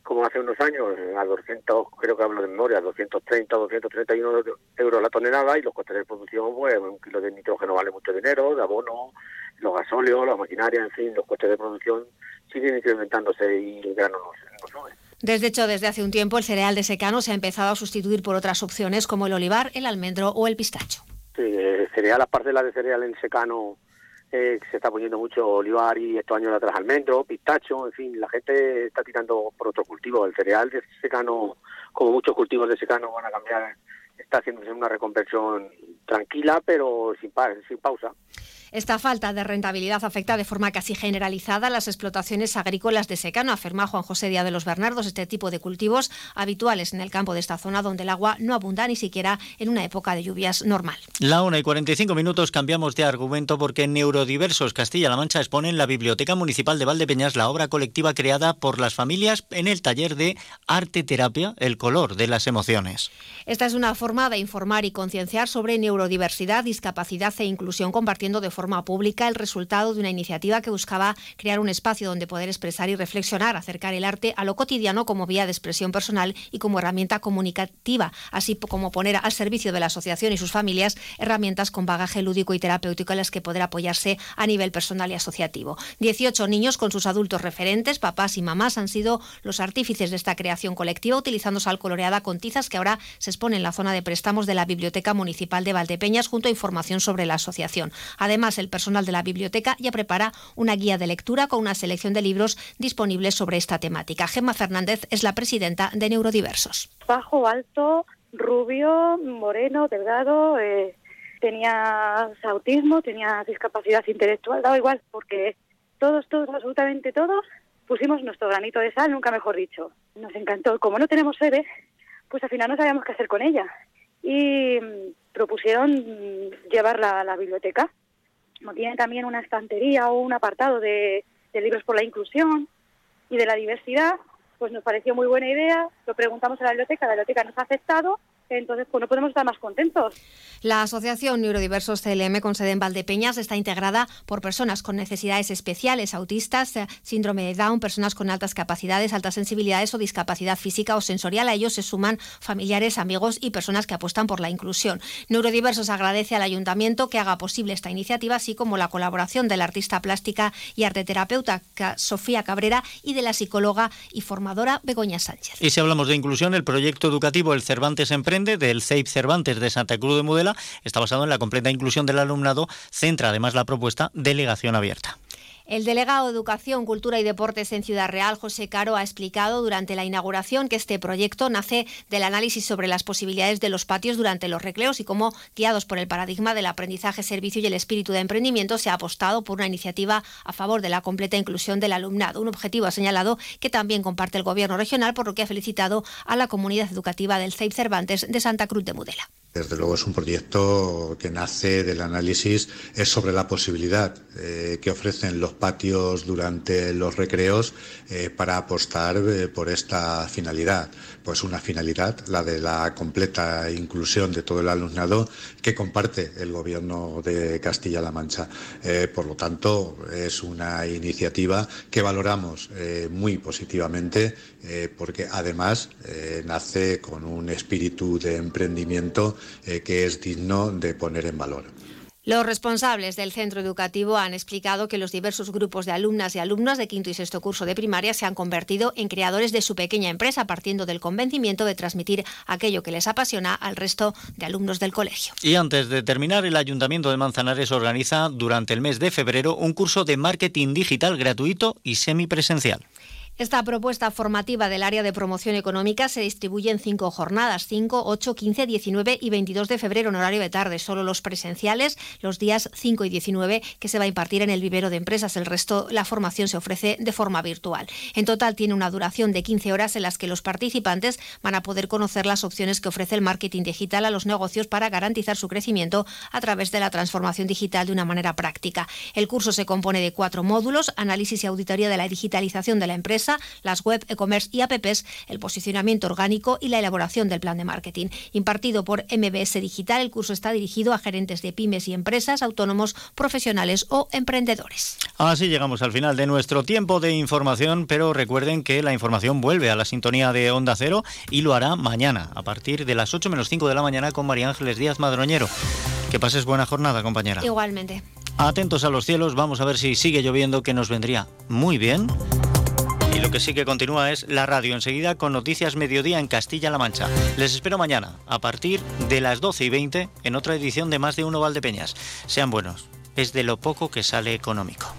como hace unos años, a 200, creo que hablo de memoria, 230, 231 euros la tonelada y los costes de producción, pues un kilo de nitrógeno vale mucho dinero, de abono, los gasóleos, la maquinaria, en fin, los costes de producción siguen incrementándose y el grano no, sube. Desde hecho, desde hace un tiempo el cereal de secano se ha empezado a sustituir por otras opciones como el olivar, el almendro o el pistacho. Sí, el cereal, aparte de la de cereal en secano, eh, se está poniendo mucho olivar y estos años atrás almendro, pistacho, en fin, la gente está tirando por otro cultivo. El cereal de secano, como muchos cultivos de secano, van a cambiar, está haciéndose una reconversión tranquila, pero sin, sin pausa. Esta falta de rentabilidad afecta de forma casi generalizada las explotaciones agrícolas de secano, afirma Juan José Díaz de los Bernardos, este tipo de cultivos habituales en el campo de esta zona donde el agua no abunda ni siquiera en una época de lluvias normal. La 1 y 45 minutos cambiamos de argumento porque Neurodiversos Castilla-La Mancha expone en la Biblioteca Municipal de Valdepeñas la obra colectiva creada por las familias en el taller de arte terapia, el color de las emociones. Esta es una forma de informar y concienciar sobre neurodiversidad, discapacidad e inclusión compartiendo de forma pública el resultado de una iniciativa que buscaba crear un espacio donde poder expresar y reflexionar, acercar el arte a lo cotidiano como vía de expresión personal y como herramienta comunicativa, así como poner al servicio de la asociación y sus familias herramientas con bagaje lúdico y terapéutico en las que poder apoyarse a nivel personal y asociativo. 18 niños con sus adultos referentes, papás y mamás, han sido los artífices de esta creación colectiva utilizando sal coloreada con tizas que ahora se expone en la zona de préstamos de la Biblioteca Municipal de Valdepeñas junto a información sobre la asociación. Además, el personal de la biblioteca ya prepara una guía de lectura con una selección de libros disponibles sobre esta temática. Gemma Fernández es la presidenta de Neurodiversos. Bajo, alto, rubio, moreno, delgado, eh, tenía autismo, tenía discapacidad intelectual, daba igual, porque todos, todos, absolutamente todos, pusimos nuestro granito de sal, nunca mejor dicho. Nos encantó. Como no tenemos sede, pues al final no sabíamos qué hacer con ella. Y mm, propusieron mm, llevarla a la biblioteca como tiene también una estantería o un apartado de, de libros por la inclusión y de la diversidad, pues nos pareció muy buena idea, lo preguntamos a la biblioteca, la biblioteca nos ha aceptado entonces, pues no podemos estar más contentos. La Asociación Neurodiversos CLM con sede en Valdepeñas está integrada por personas con necesidades especiales, autistas, eh, síndrome de Down, personas con altas capacidades, altas sensibilidades o discapacidad física o sensorial. A ellos se suman familiares, amigos y personas que apuestan por la inclusión. Neurodiversos agradece al Ayuntamiento que haga posible esta iniciativa, así como la colaboración de la artista plástica y arteterapeuta Sofía Cabrera y de la psicóloga y formadora Begoña Sánchez. Y si hablamos de inclusión, el proyecto educativo El Cervantes Del CEIP Cervantes de Santa Cruz de Mudela está basado en la completa inclusión del alumnado, centra además la propuesta delegación abierta. El delegado de Educación, Cultura y Deportes en Ciudad Real, José Caro, ha explicado durante la inauguración que este proyecto nace del análisis sobre las posibilidades de los patios durante los recreos y cómo, guiados por el paradigma del aprendizaje, servicio y el espíritu de emprendimiento, se ha apostado por una iniciativa a favor de la completa inclusión del alumnado. Un objetivo ha señalado que también comparte el Gobierno regional, por lo que ha felicitado a la comunidad educativa del CEIP Cervantes de Santa Cruz de Mudela Desde luego es un proyecto que nace del análisis es sobre la posibilidad eh, que ofrecen los patios durante los recreos eh, para apostar eh, por esta finalidad. Pues una finalidad, la de la completa inclusión de todo el alumnado que comparte el Gobierno de Castilla-La Mancha. por lo tanto, es una iniciativa que valoramos muy positivamente porque además nace con un espíritu de emprendimiento eh, que es digno de poner en valor. Los responsables del centro educativo han explicado que los diversos grupos de alumnas y alumnos de quinto y sexto curso de primaria se han convertido en creadores de su pequeña empresa, partiendo del convencimiento de transmitir aquello que les apasiona al resto de alumnos del colegio. Y antes de terminar, el Ayuntamiento de Manzanares organiza durante el mes de febrero un curso de marketing digital gratuito y semipresencial. Esta propuesta formativa del área de promoción económica se distribuye en cinco jornadas, 5, 8, 15, 19 y 22 de febrero en horario de tarde. Solo los presenciales, los días 5 y 19, que se va a impartir en el vivero de empresas. El resto, la formación se ofrece de forma virtual. En total tiene una duración de 15 horas en las que los participantes van a poder conocer las opciones que ofrece el marketing digital a los negocios para garantizar su crecimiento a través de la transformación digital de una manera práctica. El curso se compone de cuatro módulos, análisis y auditoría de la digitalización de la empresa, las web, e-commerce y apps, el posicionamiento orgánico y la elaboración del plan de marketing. Impartido por MBS Digital, el curso está dirigido a gerentes de pymes y empresas, autónomos, profesionales o emprendedores. Así llegamos al final de nuestro tiempo de información, pero recuerden que la información vuelve a la sintonía de Onda Cero y lo hará mañana, a partir de las 8 menos 5 de la mañana con María Ángeles Díaz Madroñero. Que pases buena jornada, compañera. Igualmente. Atentos a los cielos, vamos a ver si sigue lloviendo, que nos vendría muy bien. Y lo que sí que continúa es la radio enseguida con Noticias Mediodía en Castilla-La Mancha. Les espero mañana a partir de las 12 y 20 en otra edición de Más de Uno Valdepeñas. Sean buenos, es de lo poco que sale económico.